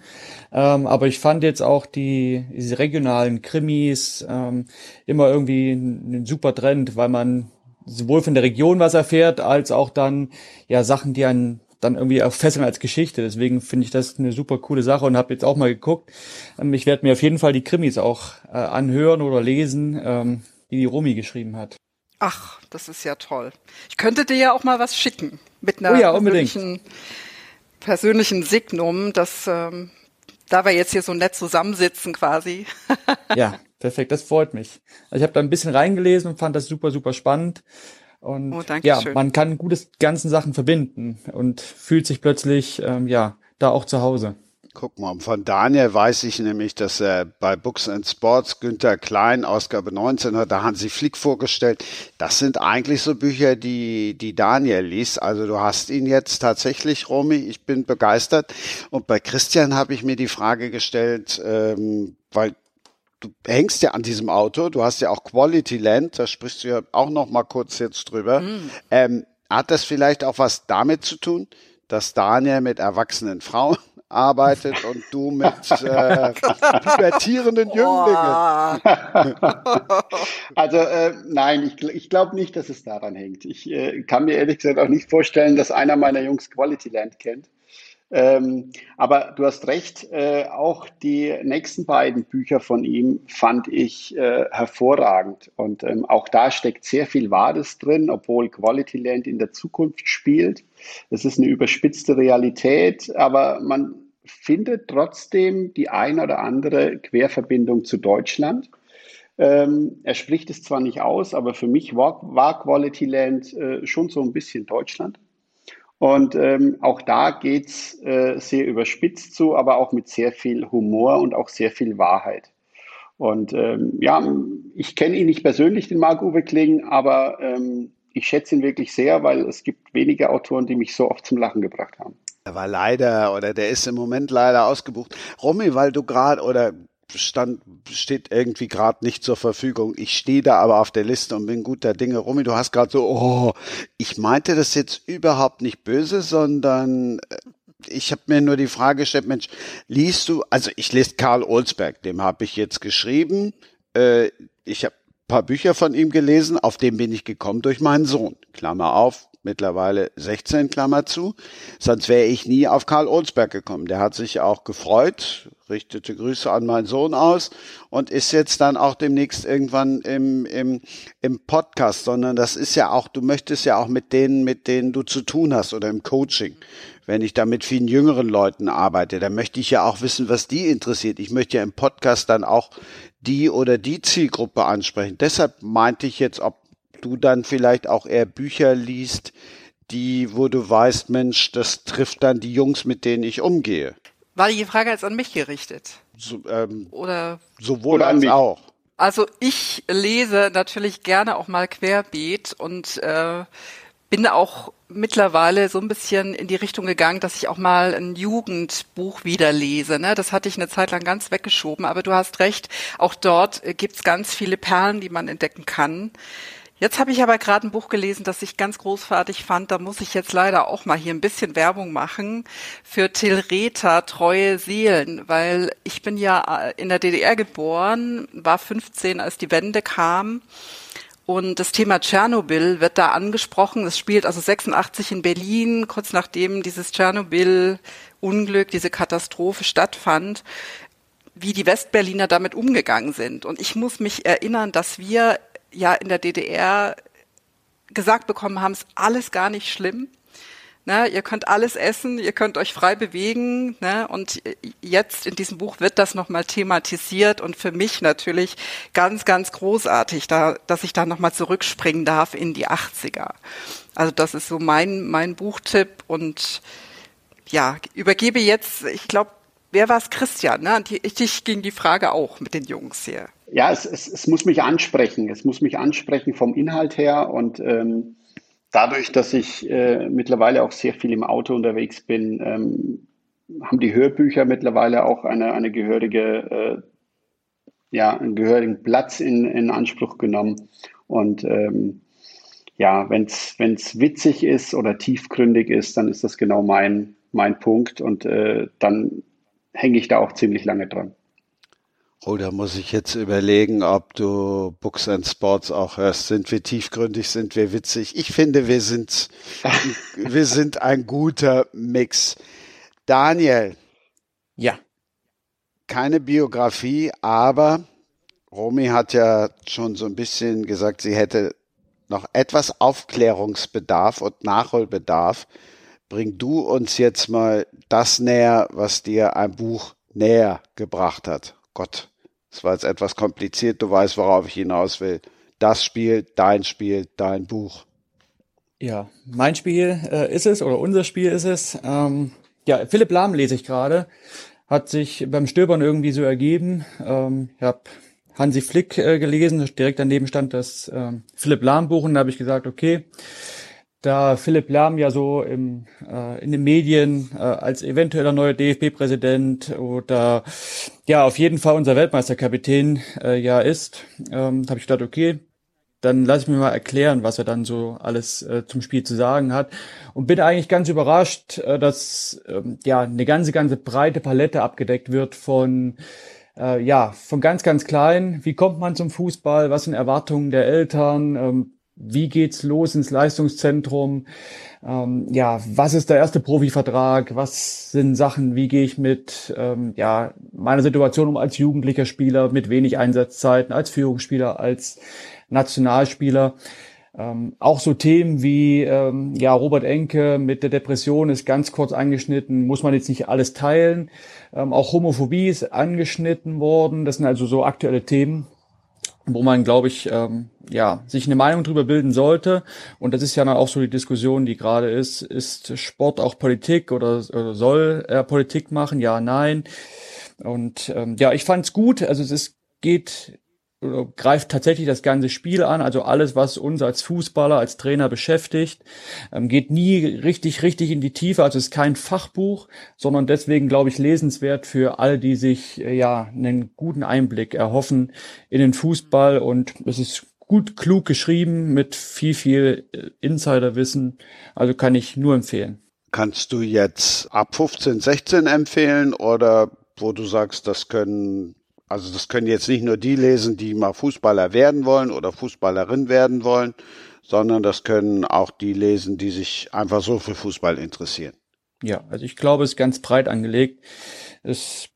Ähm, aber ich fand jetzt auch die diese regionalen Krimis ähm, immer irgendwie ein, ein super Trend, weil man sowohl von der Region was erfährt, als auch dann ja Sachen, die einen dann irgendwie auch fesseln als Geschichte. Deswegen finde ich das eine super coole Sache und habe jetzt auch mal geguckt. Ähm, ich werde mir auf jeden Fall die Krimis auch äh, anhören oder lesen, ähm, die die Romy geschrieben hat. Ach, das ist ja toll. Ich könnte dir ja auch mal was schicken mit einer oh ja, unbedingt persönlichen Signum, dass ähm, da wir jetzt hier so nett zusammensitzen quasi. ja, perfekt, das freut mich. Also ich habe da ein bisschen reingelesen und fand das super, super spannend. Und oh, ja, schön. man kann gutes ganzen Sachen verbinden und fühlt sich plötzlich ähm, ja da auch zu Hause. Guck mal, von Daniel weiß ich nämlich, dass er bei Books and Sports Günther Klein, Ausgabe 19 hat, da Hansi Flick vorgestellt. Das sind eigentlich so Bücher, die, die Daniel liest. Also du hast ihn jetzt tatsächlich, Romy, ich bin begeistert. Und bei Christian habe ich mir die Frage gestellt, ähm, weil du hängst ja an diesem Auto, du hast ja auch Quality Land, da sprichst du ja auch noch mal kurz jetzt drüber. Mhm. Ähm, hat das vielleicht auch was damit zu tun, dass Daniel mit erwachsenen Frauen arbeitet und du mit äh, pubertierenden Jünglingen. also äh, nein, ich, ich glaube nicht, dass es daran hängt. Ich äh, kann mir ehrlich gesagt auch nicht vorstellen, dass einer meiner Jungs Quality Land kennt. Ähm, aber du hast recht, äh, auch die nächsten beiden Bücher von ihm fand ich äh, hervorragend. Und ähm, auch da steckt sehr viel Wahres drin, obwohl Quality Land in der Zukunft spielt. Es ist eine überspitzte Realität, aber man findet trotzdem die ein oder andere Querverbindung zu Deutschland. Ähm, er spricht es zwar nicht aus, aber für mich war, war Quality Land äh, schon so ein bisschen Deutschland. Und ähm, auch da geht's äh, sehr überspitzt zu, aber auch mit sehr viel Humor und auch sehr viel Wahrheit. Und ähm, ja, ich kenne ihn nicht persönlich, den Marc-Uwe Kling, aber ähm, ich schätze ihn wirklich sehr, weil es gibt wenige Autoren, die mich so oft zum Lachen gebracht haben. Er war leider oder der ist im Moment leider ausgebucht. Romy, weil du gerade oder stand, steht irgendwie gerade nicht zur Verfügung. Ich stehe da aber auf der Liste und bin guter Dinge. Romy, du hast gerade so, oh, ich meinte das jetzt überhaupt nicht böse, sondern äh, ich habe mir nur die Frage gestellt, Mensch, liest du, also ich lese Karl Olsberg, dem habe ich jetzt geschrieben. Äh, ich habe paar Bücher von ihm gelesen, auf den bin ich gekommen durch meinen Sohn. Klammer auf, mittlerweile 16, Klammer zu. Sonst wäre ich nie auf Karl Olsberg gekommen. Der hat sich auch gefreut, richtete Grüße an meinen Sohn aus und ist jetzt dann auch demnächst irgendwann im, im, im Podcast, sondern das ist ja auch, du möchtest ja auch mit denen, mit denen du zu tun hast oder im Coaching. Wenn ich da mit vielen jüngeren Leuten arbeite, dann möchte ich ja auch wissen, was die interessiert. Ich möchte ja im Podcast dann auch die oder die Zielgruppe ansprechen. Deshalb meinte ich jetzt, ob du dann vielleicht auch eher Bücher liest, die, wo du weißt, Mensch, das trifft dann die Jungs, mit denen ich umgehe. War die Frage jetzt an mich gerichtet? So, ähm, oder sowohl oder als auch. Also ich lese natürlich gerne auch mal querbeet und äh, bin auch mittlerweile so ein bisschen in die Richtung gegangen, dass ich auch mal ein Jugendbuch wieder lese. Ne? Das hatte ich eine Zeit lang ganz weggeschoben, aber du hast recht, auch dort gibt's ganz viele Perlen, die man entdecken kann. Jetzt habe ich aber gerade ein Buch gelesen, das ich ganz großartig fand. Da muss ich jetzt leider auch mal hier ein bisschen Werbung machen für Till Rether, Treue Seelen, weil ich bin ja in der DDR geboren, war 15, als die Wende kam und das Thema Tschernobyl wird da angesprochen. Es spielt also 86 in Berlin, kurz nachdem dieses Tschernobyl-Unglück, diese Katastrophe stattfand, wie die Westberliner damit umgegangen sind. Und ich muss mich erinnern, dass wir ja in der DDR gesagt bekommen haben, es ist alles gar nicht schlimm. Ne, ihr könnt alles essen, ihr könnt euch frei bewegen. Ne, und jetzt in diesem Buch wird das nochmal thematisiert und für mich natürlich ganz, ganz großartig, da, dass ich da nochmal zurückspringen darf in die 80er. Also das ist so mein, mein Buchtipp und ja, übergebe jetzt, ich glaube, wer war es, Christian? Ne? Ich ging die Frage auch mit den Jungs hier. Ja, es, es, es muss mich ansprechen. Es muss mich ansprechen vom Inhalt her und ähm, dadurch, dass ich äh, mittlerweile auch sehr viel im Auto unterwegs bin, ähm, haben die Hörbücher mittlerweile auch eine, eine gehörige, äh, ja, einen gehörigen Platz in, in Anspruch genommen. Und ähm, ja, wenn es witzig ist oder tiefgründig ist, dann ist das genau mein, mein Punkt und äh, dann hänge ich da auch ziemlich lange dran. Oh, da muss ich jetzt überlegen, ob du Books and Sports auch hörst. Sind wir tiefgründig, sind wir witzig? Ich finde, wir sind, wir sind ein guter Mix. Daniel. Ja. Keine Biografie, aber Romy hat ja schon so ein bisschen gesagt, sie hätte noch etwas Aufklärungsbedarf und Nachholbedarf. Bring du uns jetzt mal das näher, was dir ein Buch näher gebracht hat. Gott, es war jetzt etwas kompliziert, du weißt, worauf ich hinaus will. Das Spiel, dein Spiel, dein Buch. Ja, mein Spiel äh, ist es oder unser Spiel ist es. Ähm, ja, Philipp Lahm lese ich gerade. Hat sich beim Stöbern irgendwie so ergeben. Ähm, ich habe Hansi Flick äh, gelesen, direkt daneben stand das ähm, Philipp Lahm Buch und da habe ich gesagt, okay, da Philipp Lahm ja so im, äh, in den Medien äh, als eventueller neuer DFB-Präsident oder ja auf jeden Fall unser Weltmeisterkapitän äh, ja ist, ähm, habe ich gedacht, okay, dann lass ich mir mal erklären, was er dann so alles äh, zum Spiel zu sagen hat. Und bin eigentlich ganz überrascht, äh, dass ähm, ja eine ganze ganze breite Palette abgedeckt wird von äh, ja von ganz ganz klein, wie kommt man zum Fußball, was sind Erwartungen der Eltern, ähm, wie geht's los ins Leistungszentrum? Ähm, ja, was ist der erste Profivertrag? Was sind Sachen? Wie gehe ich mit ähm, ja meiner Situation um als jugendlicher Spieler mit wenig Einsatzzeiten, als Führungsspieler, als Nationalspieler? Ähm, auch so Themen wie ähm, ja Robert Enke mit der Depression ist ganz kurz angeschnitten, muss man jetzt nicht alles teilen. Ähm, auch Homophobie ist angeschnitten worden. Das sind also so aktuelle Themen wo man, glaube ich, ähm, ja, sich eine Meinung drüber bilden sollte. Und das ist ja dann auch so die Diskussion, die gerade ist, ist Sport auch Politik oder, oder soll er Politik machen? Ja, nein. Und ähm, ja, ich fand es gut. Also es ist, geht greift tatsächlich das ganze Spiel an, also alles, was uns als Fußballer, als Trainer beschäftigt, ähm, geht nie richtig, richtig in die Tiefe, also es ist kein Fachbuch, sondern deswegen, glaube ich, lesenswert für alle, die sich äh, ja einen guten Einblick erhoffen in den Fußball und es ist gut, klug geschrieben mit viel, viel äh, Insiderwissen, also kann ich nur empfehlen. Kannst du jetzt ab 15, 16 empfehlen oder wo du sagst, das können also das können jetzt nicht nur die lesen, die mal Fußballer werden wollen oder Fußballerin werden wollen, sondern das können auch die lesen, die sich einfach so für Fußball interessieren. Ja, also ich glaube, es ist ganz breit angelegt. Es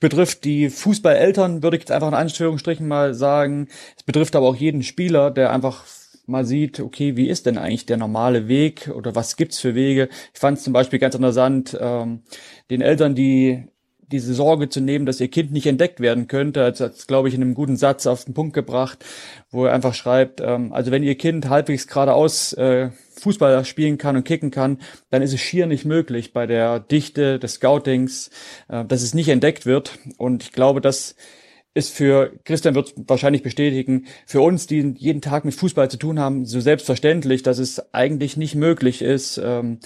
betrifft die Fußballeltern, würde ich jetzt einfach in Anführungsstrichen mal sagen. Es betrifft aber auch jeden Spieler, der einfach mal sieht, okay, wie ist denn eigentlich der normale Weg oder was gibt's für Wege? Ich fand es zum Beispiel ganz interessant, ähm, den Eltern, die diese Sorge zu nehmen, dass ihr Kind nicht entdeckt werden könnte, hat glaube ich, in einem guten Satz auf den Punkt gebracht, wo er einfach schreibt, ähm, also wenn ihr Kind halbwegs geradeaus äh, Fußball spielen kann und kicken kann, dann ist es schier nicht möglich bei der Dichte des Scoutings, äh, dass es nicht entdeckt wird. Und ich glaube, das ist für, Christian wird wahrscheinlich bestätigen, für uns, die jeden Tag mit Fußball zu tun haben, so selbstverständlich, dass es eigentlich nicht möglich ist, ähm,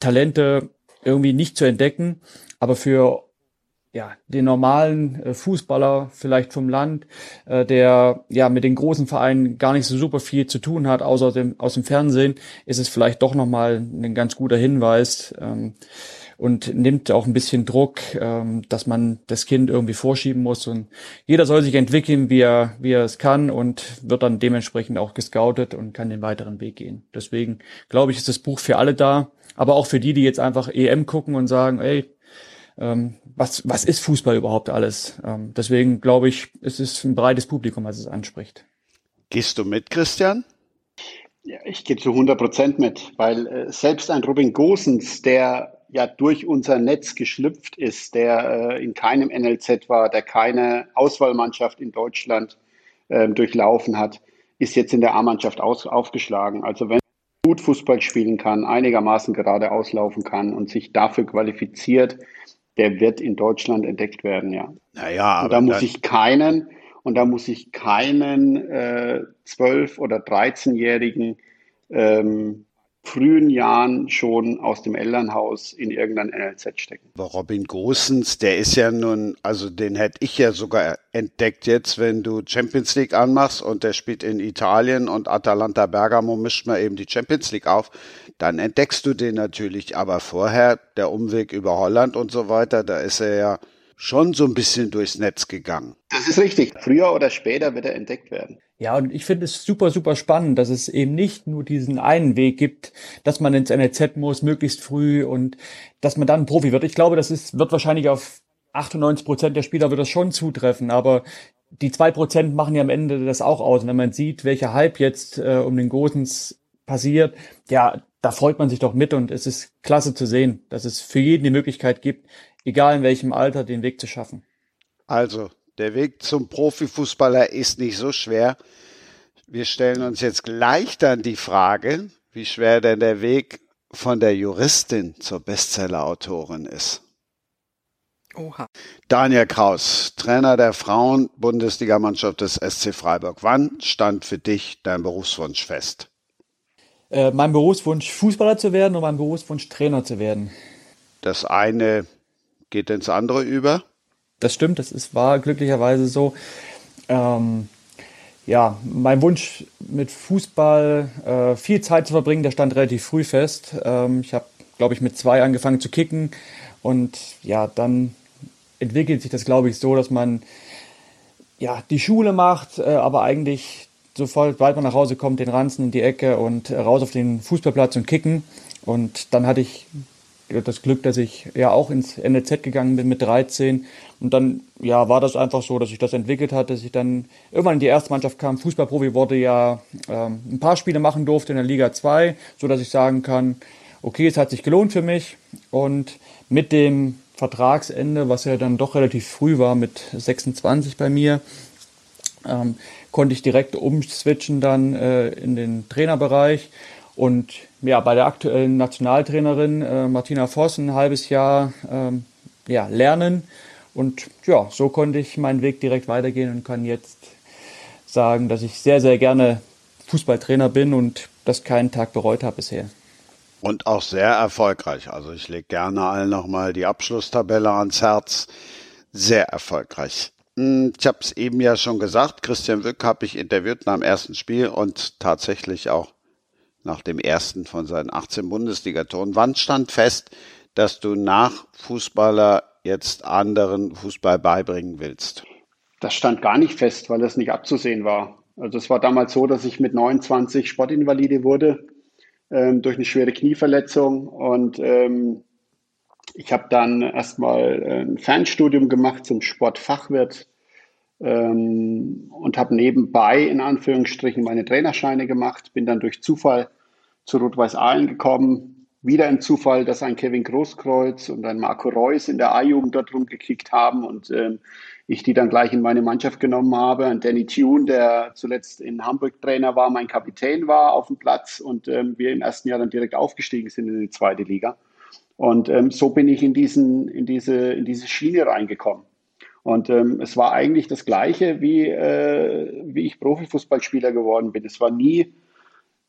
Talente irgendwie nicht zu entdecken. Aber für ja, den normalen äh, Fußballer vielleicht vom Land, äh, der ja mit den großen Vereinen gar nicht so super viel zu tun hat, außer dem, aus dem Fernsehen, ist es vielleicht doch nochmal ein ganz guter Hinweis ähm, und nimmt auch ein bisschen Druck, ähm, dass man das Kind irgendwie vorschieben muss und jeder soll sich entwickeln, wie er, wie er es kann und wird dann dementsprechend auch gescoutet und kann den weiteren Weg gehen. Deswegen glaube ich, ist das Buch für alle da, aber auch für die, die jetzt einfach EM gucken und sagen, ey, ähm, was, was ist Fußball überhaupt alles? Ähm, deswegen glaube ich, es ist ein breites Publikum, was es anspricht. Gehst du mit, Christian? Ja, ich gehe zu 100 Prozent mit, weil äh, selbst ein Robin Gosens, der ja durch unser Netz geschlüpft ist, der äh, in keinem NLZ war, der keine Auswahlmannschaft in Deutschland äh, durchlaufen hat, ist jetzt in der A-Mannschaft aufgeschlagen. Also wenn gut Fußball spielen kann, einigermaßen gerade auslaufen kann und sich dafür qualifiziert, der wird in Deutschland entdeckt werden, ja. Naja, und da muss ich keinen, und da muss ich keinen äh, 12- oder 13-jährigen ähm, frühen Jahren schon aus dem Elternhaus in irgendein NLZ stecken. Aber Robin Gosens, der ist ja nun, also den hätte ich ja sogar entdeckt jetzt, wenn du Champions League anmachst und der spielt in Italien und Atalanta Bergamo mischt mal eben die Champions League auf, dann entdeckst du den natürlich. Aber vorher der Umweg über Holland und so weiter, da ist er ja schon so ein bisschen durchs Netz gegangen. Das ist richtig. Früher oder später wird er entdeckt werden. Ja, und ich finde es super, super spannend, dass es eben nicht nur diesen einen Weg gibt, dass man ins NLZ muss, möglichst früh und dass man dann Profi wird. Ich glaube, das ist, wird wahrscheinlich auf 98 Prozent der Spieler wird das schon zutreffen, aber die zwei Prozent machen ja am Ende das auch aus. Und wenn man sieht, welcher Hype jetzt äh, um den Gosens passiert, ja, da freut man sich doch mit und es ist klasse zu sehen, dass es für jeden die Möglichkeit gibt, egal in welchem Alter, den Weg zu schaffen. Also, der Weg zum Profifußballer ist nicht so schwer. Wir stellen uns jetzt gleich dann die Frage, wie schwer denn der Weg von der Juristin zur Bestsellerautorin ist. Oha. Daniel Kraus, Trainer der Frauen-Bundesligamannschaft des SC Freiburg. Wann stand für dich dein Berufswunsch fest? Äh, mein Berufswunsch, Fußballer zu werden und mein Berufswunsch, Trainer zu werden. Das eine geht ins andere über? Das stimmt, das ist, war glücklicherweise so. Ähm, ja, mein Wunsch mit Fußball äh, viel Zeit zu verbringen, der stand relativ früh fest. Ähm, ich habe, glaube ich, mit zwei angefangen zu kicken und ja, dann entwickelt sich das, glaube ich, so, dass man ja die Schule macht, äh, aber eigentlich sofort, sobald man nach Hause kommt, den Ranzen in die Ecke und raus auf den Fußballplatz und kicken. Und dann hatte ich das Glück, dass ich ja auch ins NLZ gegangen bin mit 13. Und dann ja, war das einfach so, dass sich das entwickelt hat, dass ich dann irgendwann in die erste Mannschaft kam. Fußballprofi wurde ja ähm, ein paar Spiele machen durfte in der Liga 2, so dass ich sagen kann, okay, es hat sich gelohnt für mich. Und mit dem Vertragsende, was ja dann doch relativ früh war, mit 26 bei mir, ähm, konnte ich direkt umswitchen dann äh, in den Trainerbereich. Und ja, bei der aktuellen Nationaltrainerin äh, Martina Voss ein halbes Jahr ähm, ja, lernen. Und ja, so konnte ich meinen Weg direkt weitergehen und kann jetzt sagen, dass ich sehr, sehr gerne Fußballtrainer bin und das keinen Tag bereut habe bisher. Und auch sehr erfolgreich. Also ich lege gerne allen nochmal die Abschlusstabelle ans Herz. Sehr erfolgreich. Hm, ich habe es eben ja schon gesagt, Christian Wück habe ich interviewt nach dem ersten Spiel und tatsächlich auch nach dem ersten von seinen 18 Bundesligatoren. Wann stand fest, dass du nach Fußballer jetzt anderen Fußball beibringen willst? Das stand gar nicht fest, weil das nicht abzusehen war. Also es war damals so, dass ich mit 29 Sportinvalide wurde ähm, durch eine schwere Knieverletzung und ähm, ich habe dann erstmal äh, ein Fernstudium gemacht zum Sportfachwirt ähm, und habe nebenbei in Anführungsstrichen meine Trainerscheine gemacht, bin dann durch Zufall zu Rot-Weiß Aalen gekommen. Wieder ein Zufall, dass ein Kevin Großkreuz und ein Marco Reus in der A-Jugend dort rumgekickt haben und ähm, ich die dann gleich in meine Mannschaft genommen habe. Und Danny Tune, der zuletzt in Hamburg Trainer war, mein Kapitän war auf dem Platz und ähm, wir im ersten Jahr dann direkt aufgestiegen sind in die zweite Liga. Und ähm, so bin ich in, diesen, in, diese, in diese Schiene reingekommen. Und ähm, es war eigentlich das Gleiche, wie, äh, wie ich Profifußballspieler geworden bin. Es war nie,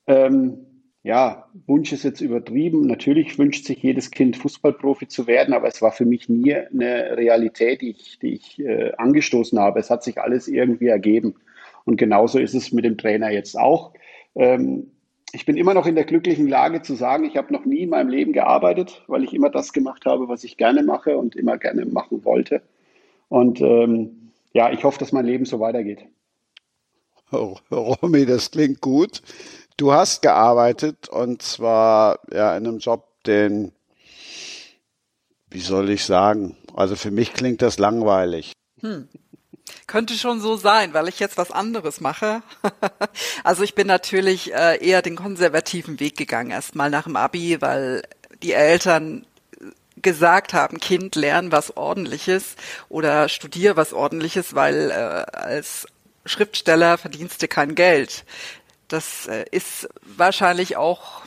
ähm, ja, Wunsch ist jetzt übertrieben. Natürlich wünscht sich jedes Kind, Fußballprofi zu werden, aber es war für mich nie eine Realität, die ich, die ich äh, angestoßen habe. Es hat sich alles irgendwie ergeben. Und genauso ist es mit dem Trainer jetzt auch. Ähm, ich bin immer noch in der glücklichen Lage zu sagen, ich habe noch nie in meinem Leben gearbeitet, weil ich immer das gemacht habe, was ich gerne mache und immer gerne machen wollte. Und ähm, ja, ich hoffe, dass mein Leben so weitergeht. Oh, Romy, das klingt gut. Du hast gearbeitet und zwar ja in einem Job, den, wie soll ich sagen, also für mich klingt das langweilig. Hm. Könnte schon so sein, weil ich jetzt was anderes mache. also ich bin natürlich äh, eher den konservativen Weg gegangen, erstmal nach dem Abi, weil die Eltern gesagt haben, Kind, lern was ordentliches oder studier was ordentliches, weil äh, als Schriftsteller verdienst du kein Geld. Das äh, ist wahrscheinlich auch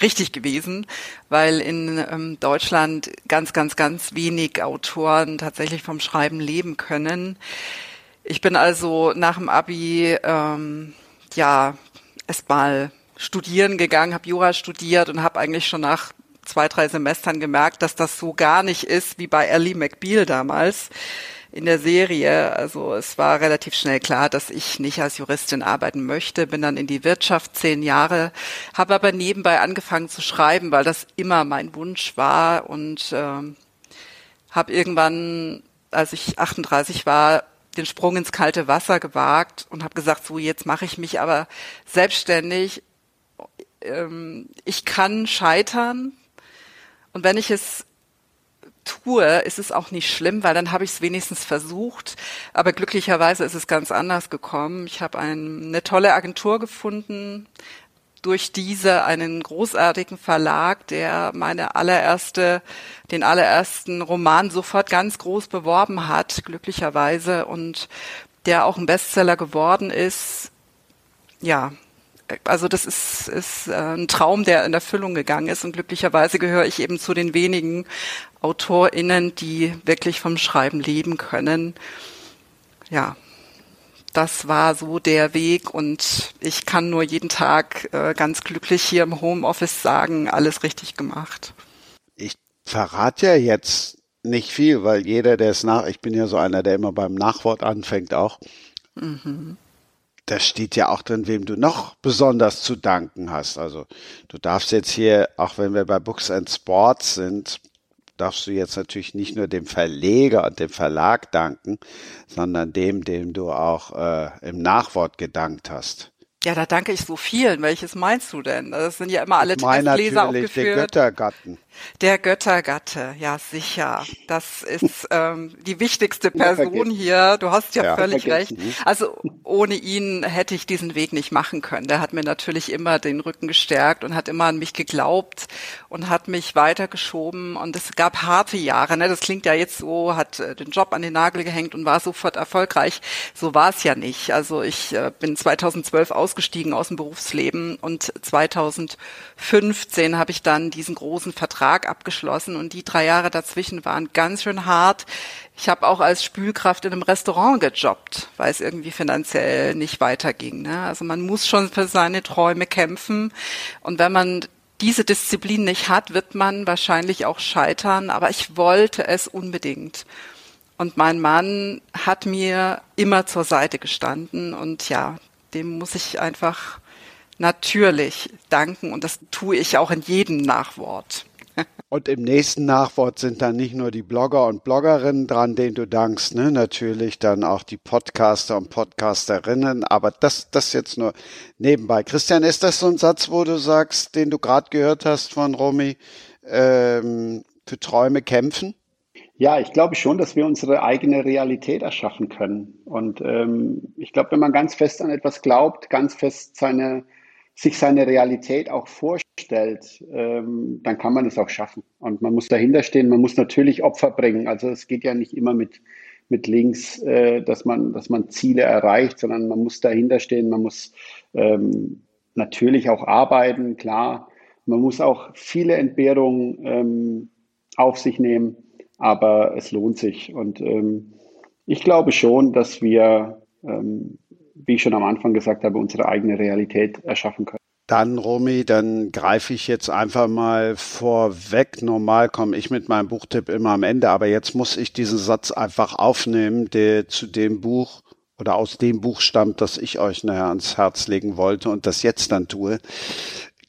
richtig gewesen, weil in ähm, Deutschland ganz, ganz, ganz wenig Autoren tatsächlich vom Schreiben leben können. Ich bin also nach dem Abi ähm, ja erstmal studieren gegangen, habe Jura studiert und habe eigentlich schon nach zwei, drei Semestern gemerkt, dass das so gar nicht ist wie bei Ellie McBeal damals in der Serie. Also es war relativ schnell klar, dass ich nicht als Juristin arbeiten möchte. Bin dann in die Wirtschaft zehn Jahre, habe aber nebenbei angefangen zu schreiben, weil das immer mein Wunsch war und äh, habe irgendwann, als ich 38 war, den Sprung ins kalte Wasser gewagt und habe gesagt, so jetzt mache ich mich aber selbstständig. Ähm, ich kann scheitern und wenn ich es tue, ist es auch nicht schlimm, weil dann habe ich es wenigstens versucht. Aber glücklicherweise ist es ganz anders gekommen. Ich habe ein, eine tolle Agentur gefunden, durch diese einen großartigen Verlag, der meine allererste, den allerersten Roman sofort ganz groß beworben hat, glücklicherweise, und der auch ein Bestseller geworden ist. Ja, also das ist, ist äh, ein Traum, der in Erfüllung gegangen ist und glücklicherweise gehöre ich eben zu den wenigen AutorInnen, die wirklich vom Schreiben leben können. Ja, das war so der Weg und ich kann nur jeden Tag äh, ganz glücklich hier im Homeoffice sagen, alles richtig gemacht. Ich verrate ja jetzt nicht viel, weil jeder, der es nach, ich bin ja so einer, der immer beim Nachwort anfängt auch. Mhm da steht ja auch drin, wem du noch besonders zu danken hast. Also du darfst jetzt hier, auch wenn wir bei Books and Sports sind, darfst du jetzt natürlich nicht nur dem Verleger und dem Verlag danken, sondern dem, dem du auch äh, im Nachwort gedankt hast. Ja, da danke ich so vielen. Welches meinst du denn? Das sind ja immer alle Testleser aufgeführt. Der Göttergatten. Der Göttergatte, ja sicher. Das ist ähm, die wichtigste Person hier. Du hast ja, ja völlig recht. Also ohne ihn hätte ich diesen Weg nicht machen können. Der hat mir natürlich immer den Rücken gestärkt und hat immer an mich geglaubt und hat mich weitergeschoben. Und es gab harte Jahre. Ne? Das klingt ja jetzt so, hat äh, den Job an den Nagel gehängt und war sofort erfolgreich. So war es ja nicht. Also ich äh, bin 2012 ausgestiegen aus dem Berufsleben und 2015 habe ich dann diesen großen Vertrag abgeschlossen und die drei Jahre dazwischen waren ganz schön hart. Ich habe auch als Spülkraft in einem Restaurant gejobbt, weil es irgendwie finanziell nicht weiterging. Ne? Also man muss schon für seine Träume kämpfen und wenn man diese Disziplin nicht hat, wird man wahrscheinlich auch scheitern, aber ich wollte es unbedingt. Und mein Mann hat mir immer zur Seite gestanden und ja, dem muss ich einfach natürlich danken und das tue ich auch in jedem Nachwort. Und im nächsten Nachwort sind dann nicht nur die Blogger und Bloggerinnen dran, denen du dankst, ne? natürlich dann auch die Podcaster und Podcasterinnen, aber das, das jetzt nur nebenbei. Christian, ist das so ein Satz, wo du sagst, den du gerade gehört hast von Romy, ähm, für Träume kämpfen? Ja, ich glaube schon, dass wir unsere eigene Realität erschaffen können. Und ähm, ich glaube, wenn man ganz fest an etwas glaubt, ganz fest seine sich seine Realität auch vorstellt, ähm, dann kann man es auch schaffen. Und man muss dahinter stehen, man muss natürlich Opfer bringen. Also es geht ja nicht immer mit, mit links, äh, dass, man, dass man Ziele erreicht, sondern man muss dahinter stehen, man muss ähm, natürlich auch arbeiten, klar. Man muss auch viele Entbehrungen ähm, auf sich nehmen, aber es lohnt sich. Und ähm, ich glaube schon, dass wir ähm, wie ich schon am Anfang gesagt habe, unsere eigene Realität erschaffen können. Dann, Romy, dann greife ich jetzt einfach mal vorweg. Normal komme ich mit meinem Buchtipp immer am Ende, aber jetzt muss ich diesen Satz einfach aufnehmen, der zu dem Buch oder aus dem Buch stammt, das ich euch nachher ans Herz legen wollte und das jetzt dann tue.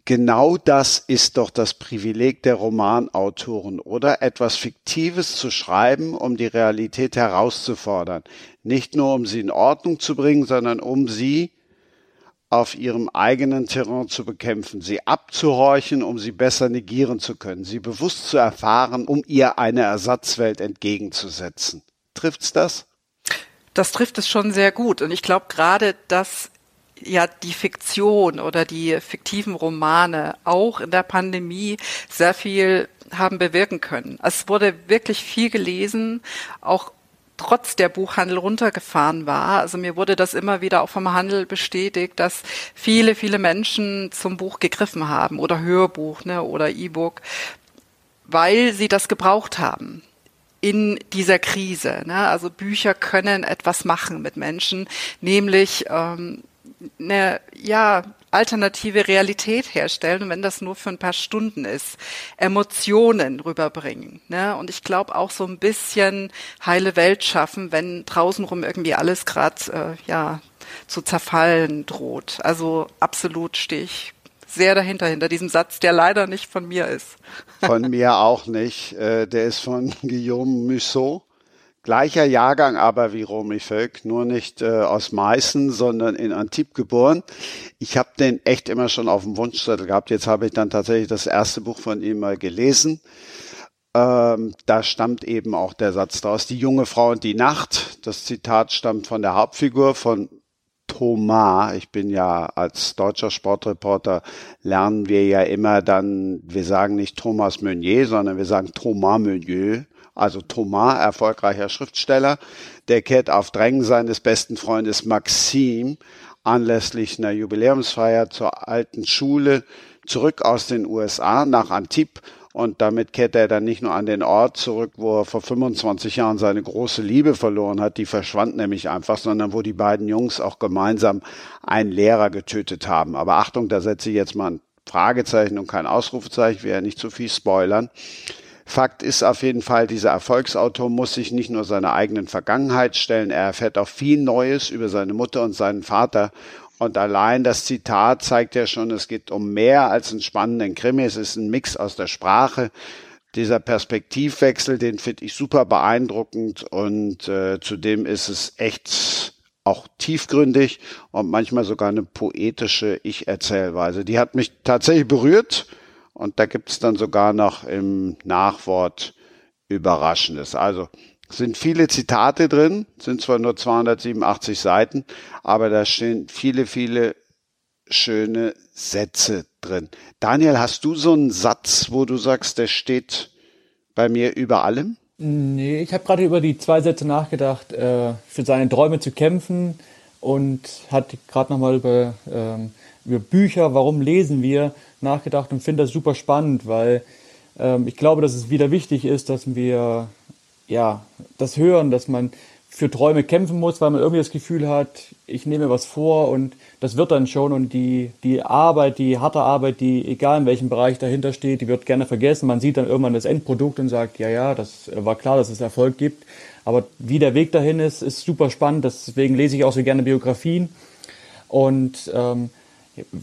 Genau das ist doch das Privileg der Romanautoren, oder? Etwas Fiktives zu schreiben, um die Realität herauszufordern. Nicht nur, um sie in Ordnung zu bringen, sondern um sie auf ihrem eigenen Terrain zu bekämpfen, sie abzuhorchen, um sie besser negieren zu können, sie bewusst zu erfahren, um ihr eine Ersatzwelt entgegenzusetzen. Trifft's das? Das trifft es schon sehr gut. Und ich glaube gerade, dass ja die Fiktion oder die fiktiven Romane auch in der Pandemie sehr viel haben bewirken können. Es wurde wirklich viel gelesen, auch trotz der Buchhandel runtergefahren war. Also mir wurde das immer wieder auch vom Handel bestätigt, dass viele, viele Menschen zum Buch gegriffen haben oder Hörbuch ne, oder E-Book, weil sie das gebraucht haben in dieser Krise. Ne? Also Bücher können etwas machen mit Menschen, nämlich ähm, eine ja alternative Realität herstellen wenn das nur für ein paar Stunden ist, Emotionen rüberbringen. Ne? Und ich glaube auch so ein bisschen heile Welt schaffen, wenn draußenrum irgendwie alles gerade äh, ja zu zerfallen droht. Also absolut stehe ich sehr dahinter, hinter diesem Satz, der leider nicht von mir ist. Von mir auch nicht. Äh, der ist von Guillaume Musso. Gleicher Jahrgang aber wie Romy Völk, nur nicht äh, aus Meißen, sondern in Antibes geboren. Ich habe den echt immer schon auf dem Wunschzettel gehabt. Jetzt habe ich dann tatsächlich das erste Buch von ihm mal gelesen. Ähm, da stammt eben auch der Satz daraus, die junge Frau und die Nacht. Das Zitat stammt von der Hauptfigur von Thomas. Ich bin ja als deutscher Sportreporter lernen wir ja immer dann, wir sagen nicht Thomas Meunier, sondern wir sagen Thomas Meunier also Thomas, erfolgreicher Schriftsteller, der kehrt auf Drängen seines besten Freundes Maxim anlässlich einer Jubiläumsfeier zur alten Schule zurück aus den USA nach Antibes und damit kehrt er dann nicht nur an den Ort zurück, wo er vor 25 Jahren seine große Liebe verloren hat, die verschwand nämlich einfach, sondern wo die beiden Jungs auch gemeinsam einen Lehrer getötet haben. Aber Achtung, da setze ich jetzt mal ein Fragezeichen und kein Ausrufezeichen, ich will ja nicht zu viel spoilern. Fakt ist auf jeden Fall, dieser Erfolgsautor muss sich nicht nur seiner eigenen Vergangenheit stellen, er erfährt auch viel Neues über seine Mutter und seinen Vater. Und allein das Zitat zeigt ja schon, es geht um mehr als einen spannenden Krimi. Es ist ein Mix aus der Sprache. Dieser Perspektivwechsel, den finde ich super beeindruckend und äh, zudem ist es echt auch tiefgründig und manchmal sogar eine poetische Ich-Erzählweise. Die hat mich tatsächlich berührt und da gibt es dann sogar noch im Nachwort Überraschendes. Also sind viele Zitate drin, sind zwar nur 287 Seiten, aber da stehen viele, viele schöne Sätze drin. Daniel, hast du so einen Satz, wo du sagst, der steht bei mir über allem? Nee, ich habe gerade über die zwei Sätze nachgedacht, äh, für seine Träume zu kämpfen und hat gerade nochmal über, ähm, über Bücher, warum lesen wir, nachgedacht und finde das super spannend, weil ähm, ich glaube, dass es wieder wichtig ist, dass wir ja das hören, dass man für Träume kämpfen muss, weil man irgendwie das Gefühl hat, ich nehme was vor und das wird dann schon und die, die Arbeit, die harte Arbeit, die egal in welchem Bereich dahinter steht, die wird gerne vergessen. Man sieht dann irgendwann das Endprodukt und sagt, ja, ja, das war klar, dass es Erfolg gibt. Aber wie der Weg dahin ist, ist super spannend. Deswegen lese ich auch so gerne Biografien und ähm,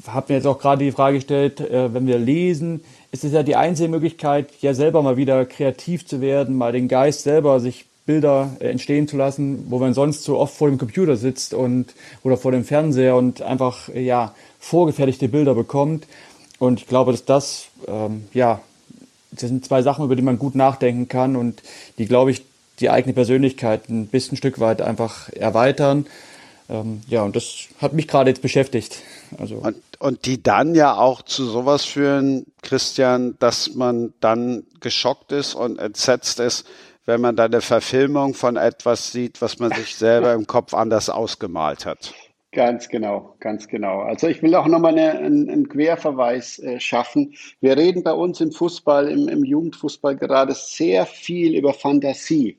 habe mir jetzt auch gerade die Frage gestellt, äh, wenn wir lesen, ist es ja die einzige Möglichkeit, ja selber mal wieder kreativ zu werden, mal den Geist selber sich Bilder äh, entstehen zu lassen, wo man sonst so oft vor dem Computer sitzt und oder vor dem Fernseher und einfach äh, ja vorgefertigte Bilder bekommt. Und ich glaube, dass das ähm, ja das sind zwei Sachen, über die man gut nachdenken kann und die, glaube ich, die eigene Persönlichkeit ein bisschen ein Stück weit einfach erweitern. Ähm, ja, und das hat mich gerade jetzt beschäftigt. Also. Und, und die dann ja auch zu sowas führen, Christian, dass man dann geschockt ist und entsetzt ist, wenn man da eine Verfilmung von etwas sieht, was man sich selber im Kopf anders ausgemalt hat. Ganz genau, ganz genau. Also ich will auch nochmal eine, einen, einen Querverweis äh, schaffen. Wir reden bei uns im Fußball, im, im Jugendfußball gerade sehr viel über Fantasie.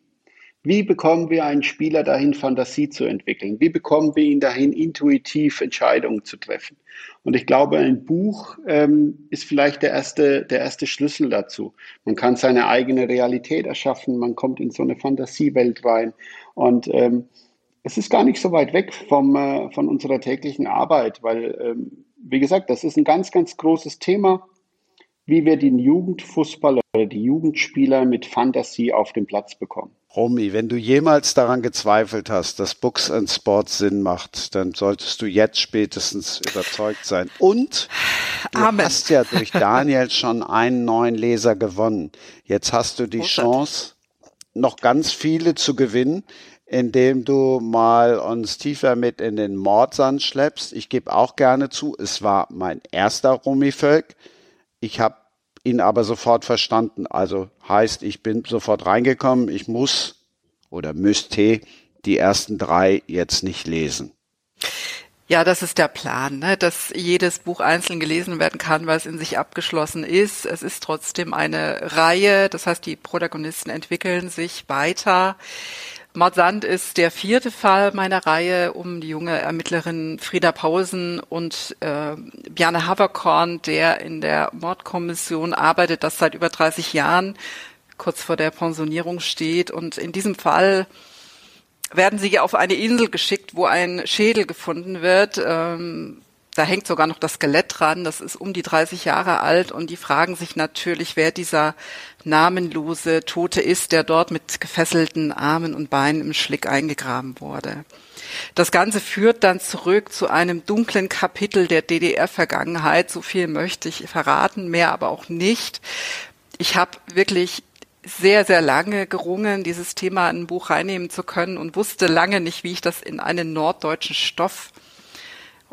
Wie bekommen wir einen Spieler dahin, Fantasie zu entwickeln? Wie bekommen wir ihn dahin, intuitiv Entscheidungen zu treffen? Und ich glaube, ein Buch ähm, ist vielleicht der erste, der erste Schlüssel dazu. Man kann seine eigene Realität erschaffen, man kommt in so eine Fantasiewelt rein. Und ähm, es ist gar nicht so weit weg vom, äh, von unserer täglichen Arbeit, weil, ähm, wie gesagt, das ist ein ganz, ganz großes Thema, wie wir den Jugendfußballer oder die Jugendspieler mit Fantasie auf den Platz bekommen. Romy, wenn du jemals daran gezweifelt hast, dass Books and Sports Sinn macht, dann solltest du jetzt spätestens überzeugt sein. Und du Amen. hast ja durch Daniel schon einen neuen Leser gewonnen. Jetzt hast du die Chance, noch ganz viele zu gewinnen, indem du mal uns tiefer mit in den Mordsand schleppst. Ich gebe auch gerne zu, es war mein erster Romy-Völk. Ich habe ihn aber sofort verstanden. Also heißt, ich bin sofort reingekommen, ich muss oder müsste die ersten drei jetzt nicht lesen. Ja, das ist der Plan, ne? dass jedes Buch einzeln gelesen werden kann, weil es in sich abgeschlossen ist. Es ist trotzdem eine Reihe, das heißt, die Protagonisten entwickeln sich weiter. Mordsand ist der vierte Fall meiner Reihe um die junge Ermittlerin Frieda Pausen und äh, Bjarne Haverkorn, der in der Mordkommission arbeitet, das seit über 30 Jahren kurz vor der Pensionierung steht. Und in diesem Fall werden sie auf eine Insel geschickt, wo ein Schädel gefunden wird. Ähm, da hängt sogar noch das Skelett dran, das ist um die 30 Jahre alt und die fragen sich natürlich, wer dieser namenlose Tote ist, der dort mit gefesselten Armen und Beinen im Schlick eingegraben wurde. Das Ganze führt dann zurück zu einem dunklen Kapitel der DDR-Vergangenheit. So viel möchte ich verraten, mehr aber auch nicht. Ich habe wirklich sehr, sehr lange gerungen, dieses Thema in ein Buch reinnehmen zu können und wusste lange nicht, wie ich das in einen norddeutschen Stoff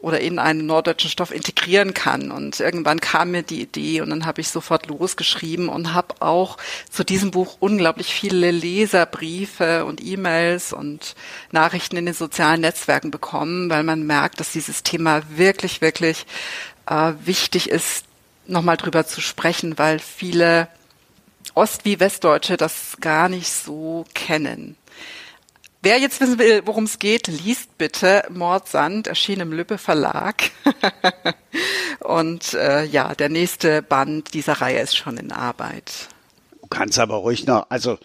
oder in einen norddeutschen Stoff integrieren kann. Und irgendwann kam mir die Idee und dann habe ich sofort losgeschrieben und habe auch zu diesem Buch unglaublich viele Leserbriefe und E-Mails und Nachrichten in den sozialen Netzwerken bekommen, weil man merkt, dass dieses Thema wirklich, wirklich äh, wichtig ist, nochmal drüber zu sprechen, weil viele Ost- wie Westdeutsche das gar nicht so kennen. Wer jetzt wissen will, worum es geht, liest bitte Mordsand, erschien im Lübbe Verlag. Und äh, ja, der nächste Band dieser Reihe ist schon in Arbeit. Du kannst aber ruhig noch, also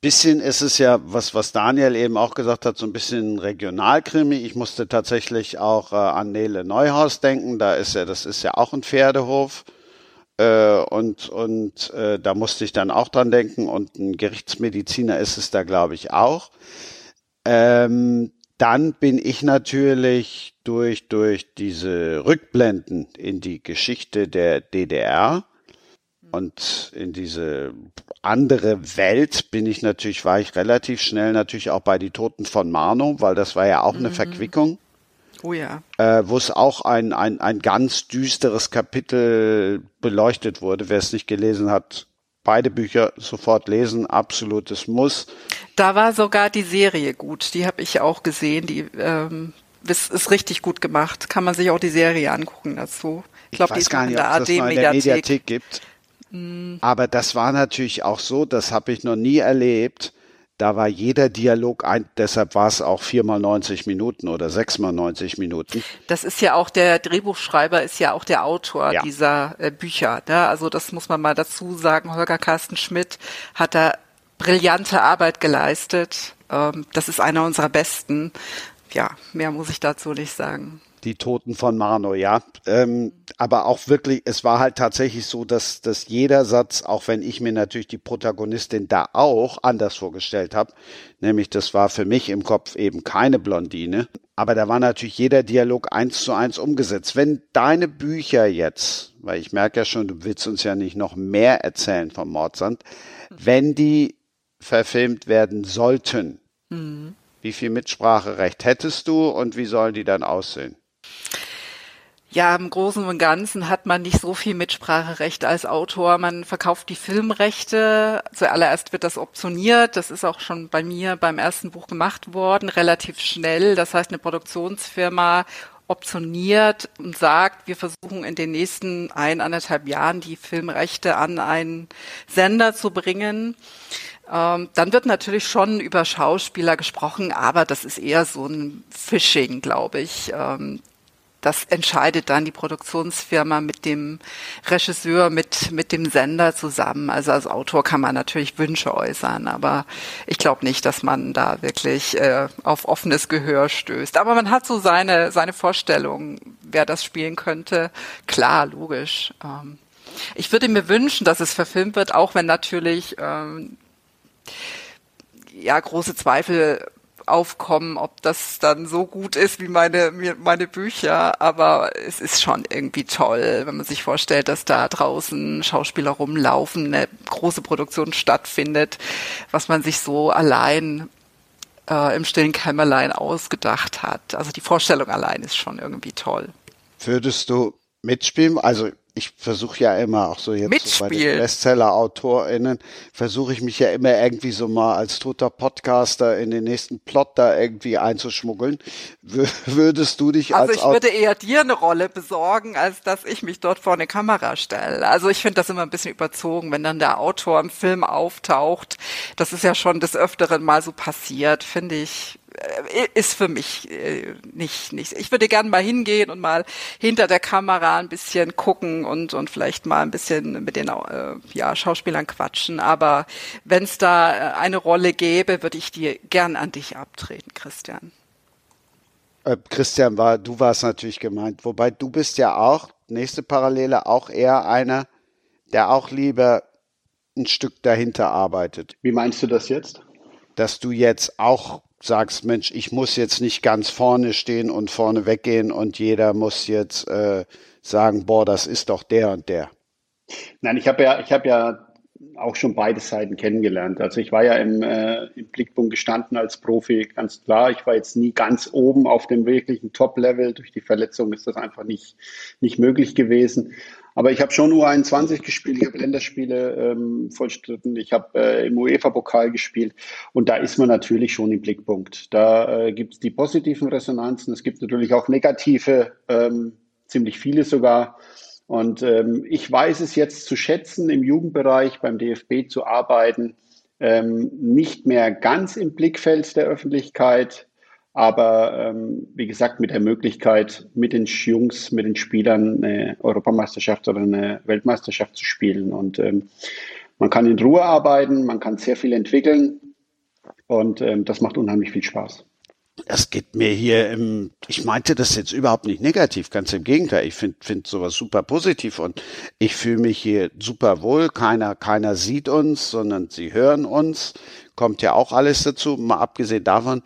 bisschen ist es ja, was, was Daniel eben auch gesagt hat, so ein bisschen Regionalkrimi. Ich musste tatsächlich auch äh, an Nele Neuhaus denken. Da ist ja, das ist ja auch ein Pferdehof. Äh, und und äh, da musste ich dann auch dran denken und ein Gerichtsmediziner ist es da, glaube ich, auch. Ähm, dann bin ich natürlich durch, durch diese Rückblenden in die Geschichte der DDR und in diese andere Welt bin ich natürlich, war ich relativ schnell natürlich auch bei die Toten von Marno, weil das war ja auch eine mhm. Verquickung. Oh ja. Äh, wo es auch ein, ein, ein ganz düsteres Kapitel beleuchtet wurde. Wer es nicht gelesen hat, beide Bücher sofort lesen, absolutes Muss. Da war sogar die Serie gut, die habe ich auch gesehen, die ähm, ist, ist richtig gut gemacht. Kann man sich auch die Serie angucken dazu. Ich glaube, die ist gar nicht, in der AD Mediathek. Der Mediathek gibt. Mm. Aber das war natürlich auch so, das habe ich noch nie erlebt. Da war jeder Dialog ein, deshalb war es auch viermal 90 Minuten oder sechsmal 90 Minuten. Das ist ja auch der Drehbuchschreiber, ist ja auch der Autor ja. dieser äh, Bücher. Ne? Also das muss man mal dazu sagen. Holger Carsten Schmidt hat da brillante Arbeit geleistet. Ähm, das ist einer unserer besten. Ja, mehr muss ich dazu nicht sagen die Toten von Marno, ja. Ähm, aber auch wirklich, es war halt tatsächlich so, dass, dass jeder Satz, auch wenn ich mir natürlich die Protagonistin da auch anders vorgestellt habe, nämlich das war für mich im Kopf eben keine Blondine, aber da war natürlich jeder Dialog eins zu eins umgesetzt. Wenn deine Bücher jetzt, weil ich merke ja schon, du willst uns ja nicht noch mehr erzählen vom Mordsand, wenn die verfilmt werden sollten, mhm. wie viel Mitspracherecht hättest du und wie sollen die dann aussehen? Ja, im Großen und Ganzen hat man nicht so viel Mitspracherecht als Autor. Man verkauft die Filmrechte. Zuallererst wird das optioniert. Das ist auch schon bei mir beim ersten Buch gemacht worden, relativ schnell. Das heißt, eine Produktionsfirma optioniert und sagt, wir versuchen in den nächsten ein, anderthalb Jahren die Filmrechte an einen Sender zu bringen. Ähm, dann wird natürlich schon über Schauspieler gesprochen, aber das ist eher so ein Phishing, glaube ich. Ähm, das entscheidet dann die Produktionsfirma mit dem Regisseur, mit, mit dem Sender zusammen. Also als Autor kann man natürlich Wünsche äußern, aber ich glaube nicht, dass man da wirklich äh, auf offenes Gehör stößt. Aber man hat so seine, seine Vorstellung, wer das spielen könnte. Klar, logisch. Ähm, ich würde mir wünschen, dass es verfilmt wird, auch wenn natürlich ähm, ja große Zweifel aufkommen, ob das dann so gut ist wie meine, meine Bücher. Aber es ist schon irgendwie toll, wenn man sich vorstellt, dass da draußen Schauspieler rumlaufen, eine große Produktion stattfindet, was man sich so allein äh, im stillen Kämmerlein ausgedacht hat. Also die Vorstellung allein ist schon irgendwie toll. Würdest du mitspielen? Also ich versuche ja immer auch so jetzt so bei den Bestseller-AutorInnen, versuche ich mich ja immer irgendwie so mal als toter Podcaster in den nächsten Plot da irgendwie einzuschmuggeln. W würdest du dich also als Also ich würde eher dir eine Rolle besorgen, als dass ich mich dort vor eine Kamera stelle. Also ich finde das immer ein bisschen überzogen, wenn dann der Autor im Film auftaucht. Das ist ja schon des Öfteren mal so passiert, finde ich ist für mich äh, nicht, nicht. Ich würde gerne mal hingehen und mal hinter der Kamera ein bisschen gucken und, und vielleicht mal ein bisschen mit den äh, ja, Schauspielern quatschen. Aber wenn es da äh, eine Rolle gäbe, würde ich die gern an dich abtreten, Christian. Äh, Christian, war, du warst natürlich gemeint. Wobei du bist ja auch, nächste Parallele, auch eher einer, der auch lieber ein Stück dahinter arbeitet. Wie meinst du das jetzt? Dass du jetzt auch sagst, Mensch, ich muss jetzt nicht ganz vorne stehen und vorne weggehen und jeder muss jetzt äh, sagen, boah, das ist doch der und der. Nein, ich habe ja, ich habe ja auch schon beide Seiten kennengelernt. Also ich war ja im, äh, im Blickpunkt gestanden als Profi, ganz klar. Ich war jetzt nie ganz oben auf dem wirklichen Top-Level. Durch die Verletzung ist das einfach nicht, nicht möglich gewesen. Aber ich habe schon U21 gespielt, ich habe Länderspiele ähm, vollstritten, ich habe äh, im UEFA-Pokal gespielt und da ist man natürlich schon im Blickpunkt. Da äh, gibt es die positiven Resonanzen, es gibt natürlich auch negative, ähm, ziemlich viele sogar. Und ähm, ich weiß es jetzt zu schätzen, im Jugendbereich beim DFB zu arbeiten, ähm, nicht mehr ganz im Blickfeld der Öffentlichkeit, aber ähm, wie gesagt, mit der Möglichkeit, mit den Jungs, mit den Spielern eine Europameisterschaft oder eine Weltmeisterschaft zu spielen. Und ähm, man kann in Ruhe arbeiten, man kann sehr viel entwickeln und ähm, das macht unheimlich viel Spaß. Es geht mir hier im, ich meinte das jetzt überhaupt nicht negativ, ganz im Gegenteil. Ich finde find sowas super positiv und ich fühle mich hier super wohl. Keiner, keiner sieht uns, sondern sie hören uns. Kommt ja auch alles dazu, mal abgesehen davon,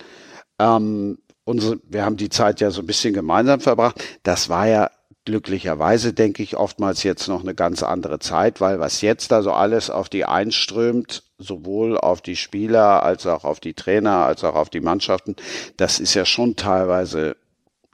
ähm, unsere, wir haben die Zeit ja so ein bisschen gemeinsam verbracht. Das war ja glücklicherweise, denke ich, oftmals jetzt noch eine ganz andere Zeit, weil was jetzt da so alles auf die einströmt, sowohl auf die Spieler als auch auf die Trainer, als auch auf die Mannschaften, das ist ja schon teilweise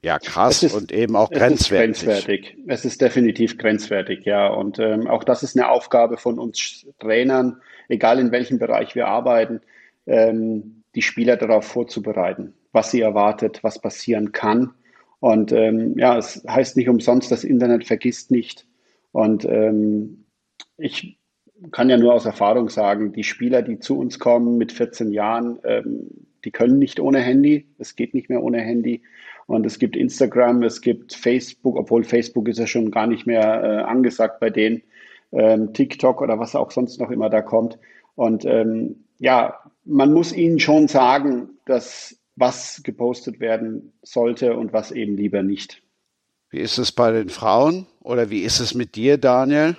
ja krass ist, und eben auch grenzwertig. Es ist grenzwertig. Es ist definitiv grenzwertig, ja. Und ähm, auch das ist eine Aufgabe von uns Trainern, egal in welchem Bereich wir arbeiten, ähm, die Spieler darauf vorzubereiten, was sie erwartet, was passieren kann und ähm, ja, es heißt nicht umsonst, das Internet vergisst nicht. Und ähm, ich kann ja nur aus Erfahrung sagen, die Spieler, die zu uns kommen mit 14 Jahren, ähm, die können nicht ohne Handy. Es geht nicht mehr ohne Handy. Und es gibt Instagram, es gibt Facebook, obwohl Facebook ist ja schon gar nicht mehr äh, angesagt bei denen, ähm, TikTok oder was auch sonst noch immer da kommt. Und ähm, ja, man muss ihnen schon sagen, dass was gepostet werden sollte und was eben lieber nicht. Wie ist es bei den Frauen oder wie ist es mit dir, Daniel?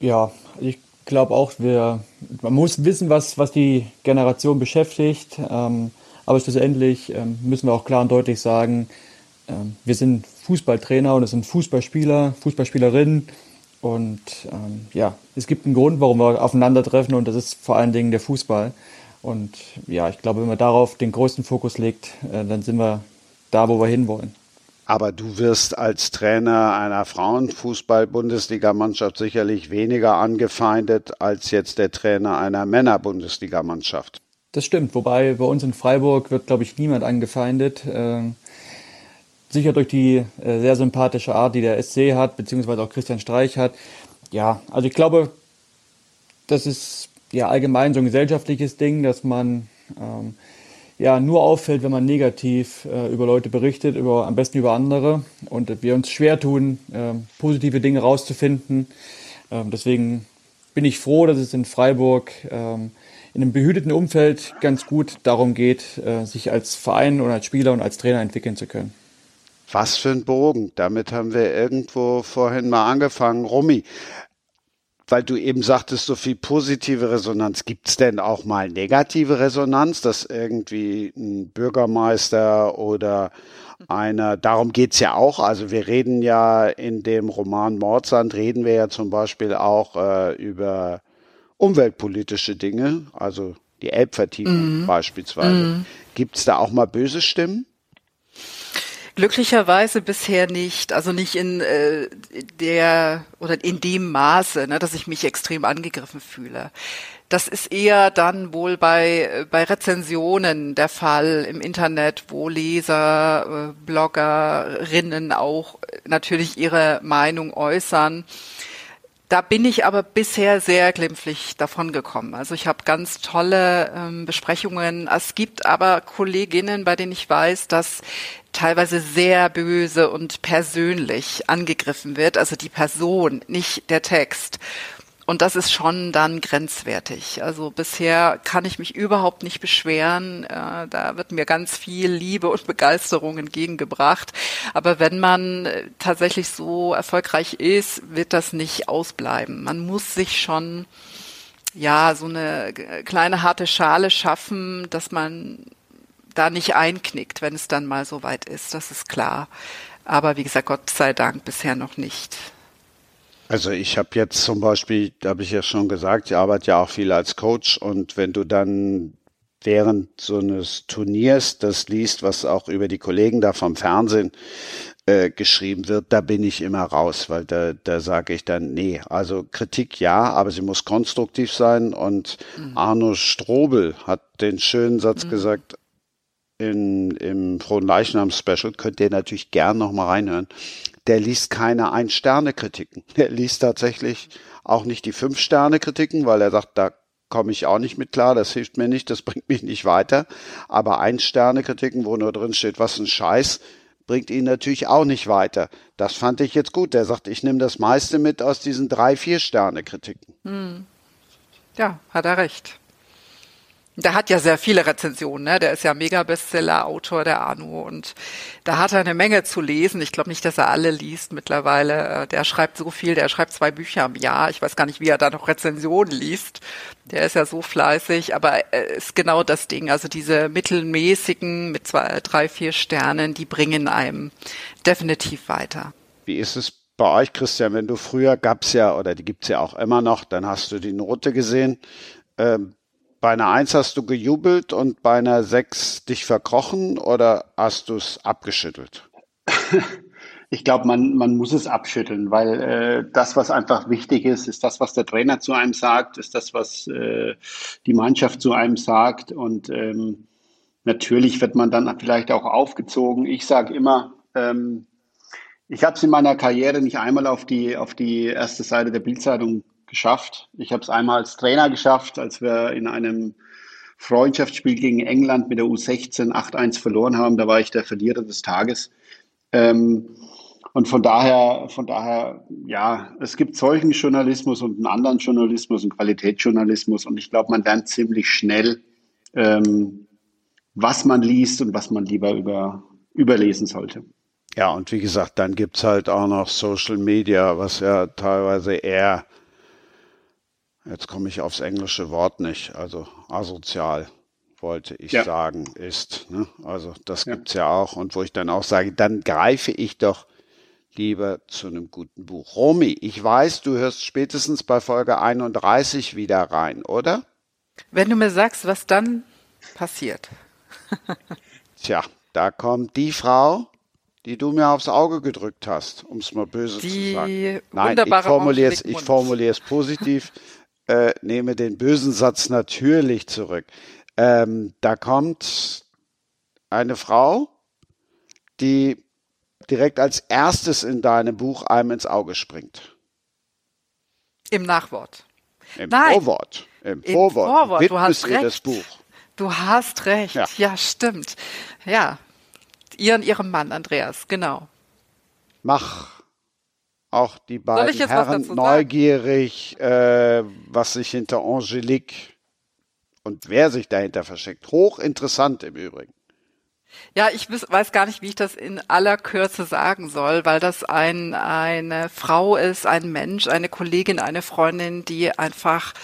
Ja, ich glaube auch, wir, man muss wissen, was, was die Generation beschäftigt. Ähm, aber schlussendlich ähm, müssen wir auch klar und deutlich sagen, ähm, wir sind Fußballtrainer und es sind Fußballspieler, Fußballspielerinnen. Und ähm, ja, es gibt einen Grund, warum wir aufeinandertreffen und das ist vor allen Dingen der Fußball. Und ja, ich glaube, wenn man darauf den größten Fokus legt, äh, dann sind wir da, wo wir hinwollen. Aber du wirst als Trainer einer Frauenfußball-Bundesligamannschaft sicherlich weniger angefeindet als jetzt der Trainer einer Männer-Bundesligamannschaft. Das stimmt, wobei bei uns in Freiburg wird, glaube ich, niemand angefeindet. Äh, sicher durch die äh, sehr sympathische Art, die der SC hat, beziehungsweise auch Christian Streich hat. Ja, also ich glaube, das ist ja allgemein so ein gesellschaftliches Ding, dass man ähm, ja nur auffällt, wenn man negativ äh, über Leute berichtet, über am besten über andere und wir uns schwer tun, äh, positive Dinge rauszufinden. Ähm, deswegen bin ich froh, dass es in Freiburg ähm, in einem behüteten Umfeld ganz gut darum geht, äh, sich als Verein und als Spieler und als Trainer entwickeln zu können. Was für ein Bogen. Damit haben wir irgendwo vorhin mal angefangen. Rumi, weil du eben sagtest, so viel positive Resonanz. Gibt es denn auch mal negative Resonanz, dass irgendwie ein Bürgermeister oder einer, darum geht's ja auch, also wir reden ja in dem Roman Mordsand, reden wir ja zum Beispiel auch äh, über umweltpolitische Dinge, also die Elbvertiefung mhm. beispielsweise. Mhm. Gibt's da auch mal böse Stimmen? Glücklicherweise bisher nicht, also nicht in äh, der oder in dem Maße, ne, dass ich mich extrem angegriffen fühle. Das ist eher dann wohl bei, bei Rezensionen der Fall im Internet, wo Leser, äh, Bloggerinnen auch natürlich ihre Meinung äußern. Da bin ich aber bisher sehr glimpflich davon gekommen. Also ich habe ganz tolle ähm, Besprechungen. Es gibt aber Kolleginnen, bei denen ich weiß, dass teilweise sehr böse und persönlich angegriffen wird. Also die Person, nicht der Text. Und das ist schon dann grenzwertig. Also bisher kann ich mich überhaupt nicht beschweren. Äh, da wird mir ganz viel Liebe und Begeisterung entgegengebracht. Aber wenn man äh, tatsächlich so erfolgreich ist, wird das nicht ausbleiben. Man muss sich schon ja so eine kleine harte Schale schaffen, dass man da nicht einknickt, wenn es dann mal so weit ist. Das ist klar. Aber wie gesagt, Gott sei Dank bisher noch nicht. Also ich habe jetzt zum Beispiel, da habe ich ja schon gesagt, ich arbeite ja auch viel als Coach und wenn du dann während so eines Turniers das liest, was auch über die Kollegen da vom Fernsehen äh, geschrieben wird, da bin ich immer raus, weil da, da sage ich dann, nee, also Kritik ja, aber sie muss konstruktiv sein und mhm. Arno Strobel hat den schönen Satz mhm. gesagt, in, im Frohen Leichnam Special, könnt ihr natürlich gern noch mal reinhören der liest keine Ein-Sterne-Kritiken. Der liest tatsächlich auch nicht die Fünf-Sterne-Kritiken, weil er sagt, da komme ich auch nicht mit klar, das hilft mir nicht, das bringt mich nicht weiter. Aber Ein-Sterne-Kritiken, wo nur drin steht, was ein Scheiß, bringt ihn natürlich auch nicht weiter. Das fand ich jetzt gut. Der sagt, ich nehme das meiste mit aus diesen drei, vier Sterne-Kritiken. Hm. Ja, hat er recht. Der hat ja sehr viele Rezensionen, ne? Der ist ja Mega-Bestseller-Autor, der Arno. Und da hat er eine Menge zu lesen. Ich glaube nicht, dass er alle liest mittlerweile. Äh, der schreibt so viel, der schreibt zwei Bücher im Jahr. Ich weiß gar nicht, wie er da noch Rezensionen liest. Der ist ja so fleißig, aber äh, ist genau das Ding. Also diese mittelmäßigen mit zwei, drei, vier Sternen, die bringen einem definitiv weiter. Wie ist es bei euch, Christian, wenn du früher gab's ja, oder die gibt's ja auch immer noch, dann hast du die Note gesehen. Ähm, bei einer Eins hast du gejubelt und bei einer Sechs dich verkrochen oder hast du es abgeschüttelt? Ich glaube, man, man muss es abschütteln, weil äh, das, was einfach wichtig ist, ist das, was der Trainer zu einem sagt, ist das, was äh, die Mannschaft zu einem sagt. Und ähm, natürlich wird man dann vielleicht auch aufgezogen. Ich sage immer, ähm, ich habe es in meiner Karriere nicht einmal auf die, auf die erste Seite der Bildzeitung geschafft. Ich habe es einmal als Trainer geschafft, als wir in einem Freundschaftsspiel gegen England mit der U16 8-1 verloren haben. Da war ich der Verlierer des Tages. Ähm, und von daher, von daher, ja, es gibt solchen Journalismus und einen anderen Journalismus, einen Qualitätsjournalismus. Und ich glaube, man lernt ziemlich schnell, ähm, was man liest und was man lieber über, überlesen sollte. Ja, und wie gesagt, dann gibt's halt auch noch Social Media, was ja teilweise eher jetzt komme ich aufs englische Wort nicht, also asozial wollte ich ja. sagen, ist. Ne? Also das ja. gibt's ja auch. Und wo ich dann auch sage, dann greife ich doch lieber zu einem guten Buch. Romy, ich weiß, du hörst spätestens bei Folge 31 wieder rein, oder? Wenn du mir sagst, was dann passiert. Tja, da kommt die Frau, die du mir aufs Auge gedrückt hast, um es mal böse die zu sagen. Nein, ich formuliere es, ich formuliere es positiv. äh, nehme den bösen Satz natürlich zurück. Ähm, da kommt eine Frau, die direkt als erstes in deinem Buch einem ins Auge springt. Im Nachwort. Im Nein. Vorwort. Im, Im Vorwort. Vorwort. Du hast recht. das Buch. Du hast recht. Ja. ja, stimmt. Ja. Ihr und ihrem Mann, Andreas, genau. Mach auch die beiden Herren neugierig, äh, was sich hinter Angelique und wer sich dahinter versteckt. Hochinteressant im Übrigen. Ja, ich weiß gar nicht, wie ich das in aller Kürze sagen soll, weil das ein, eine Frau ist, ein Mensch, eine Kollegin, eine Freundin, die einfach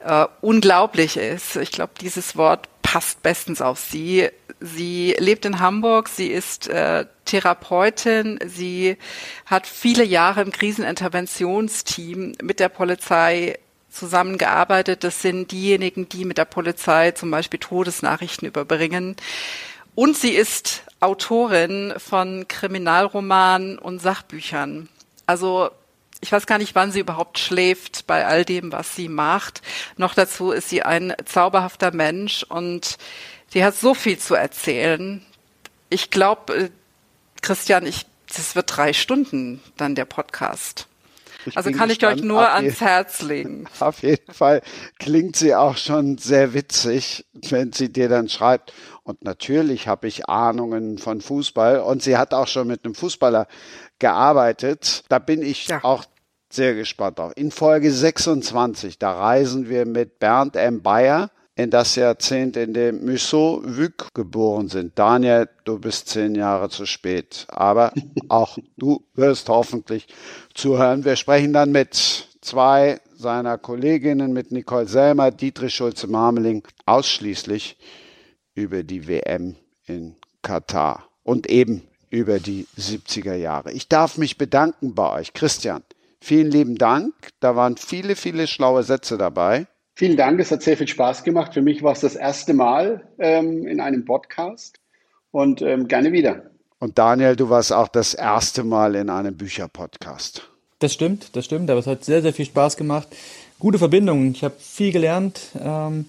äh, unglaublich ist. Ich glaube, dieses Wort passt bestens auf sie. Sie lebt in Hamburg, sie ist äh, Therapeutin, sie hat viele Jahre im Kriseninterventionsteam mit der Polizei zusammengearbeitet. Das sind diejenigen, die mit der Polizei zum Beispiel Todesnachrichten überbringen. Und sie ist Autorin von Kriminalromanen und Sachbüchern. Also ich weiß gar nicht, wann sie überhaupt schläft bei all dem, was sie macht. Noch dazu ist sie ein zauberhafter Mensch und sie hat so viel zu erzählen. Ich glaube, äh, Christian, ich, das wird drei Stunden dann der Podcast. Ich also kann ich euch nur ans Herz legen. Auf jeden Fall klingt sie auch schon sehr witzig, wenn sie dir dann schreibt. Und natürlich habe ich Ahnungen von Fußball. Und sie hat auch schon mit einem Fußballer gearbeitet. Da bin ich ja. auch sehr gespannt drauf. In Folge 26, da reisen wir mit Bernd M. Bayer in das Jahrzehnt, in dem Musso Wück geboren sind. Daniel, du bist zehn Jahre zu spät, aber auch du wirst hoffentlich zuhören. Wir sprechen dann mit zwei seiner Kolleginnen, mit Nicole Selmer, Dietrich Schulze-Marmeling, ausschließlich über die WM in Katar und eben über die 70er Jahre. Ich darf mich bedanken bei euch. Christian, vielen lieben Dank. Da waren viele, viele schlaue Sätze dabei. Vielen Dank, es hat sehr viel Spaß gemacht. Für mich war es das erste Mal ähm, in einem Podcast und ähm, gerne wieder. Und Daniel, du warst auch das erste Mal in einem Bücherpodcast. Das stimmt, das stimmt, aber es hat sehr, sehr viel Spaß gemacht. Gute Verbindung, ich habe viel gelernt. Ähm,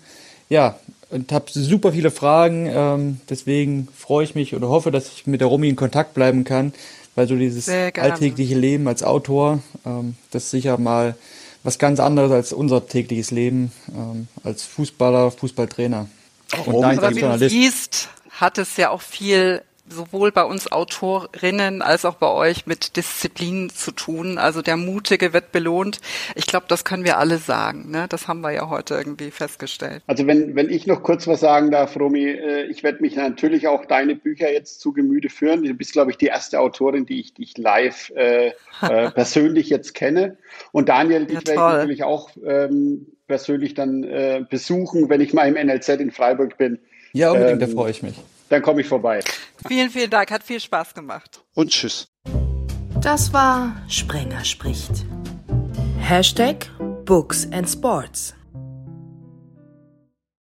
ja, und habe super viele Fragen. Ähm, deswegen freue ich mich oder hoffe, dass ich mit der Romy in Kontakt bleiben kann, weil so dieses alltägliche Leben als Autor, ähm, das sicher mal was ganz anderes als unser tägliches Leben ähm, als Fußballer, Fußballtrainer. Und oh, aber wie du siehst, hat es ja auch viel sowohl bei uns Autorinnen als auch bei euch mit Disziplin zu tun. Also der Mutige wird belohnt. Ich glaube, das können wir alle sagen. Ne? Das haben wir ja heute irgendwie festgestellt. Also wenn, wenn ich noch kurz was sagen darf, Romy, äh, ich werde mich natürlich auch deine Bücher jetzt zu Gemüte führen. Du bist, glaube ich, die erste Autorin, die ich, die ich live äh, äh, persönlich jetzt kenne. Und Daniel, dich ja, werde ich natürlich auch ähm, persönlich dann äh, besuchen, wenn ich mal im NLZ in Freiburg bin. Ja, unbedingt, ähm, da freue ich mich. Dann komme ich vorbei. Vielen, vielen Dank, hat viel Spaß gemacht. Und tschüss. Das war Sprenger spricht. Hashtag Books and Sports.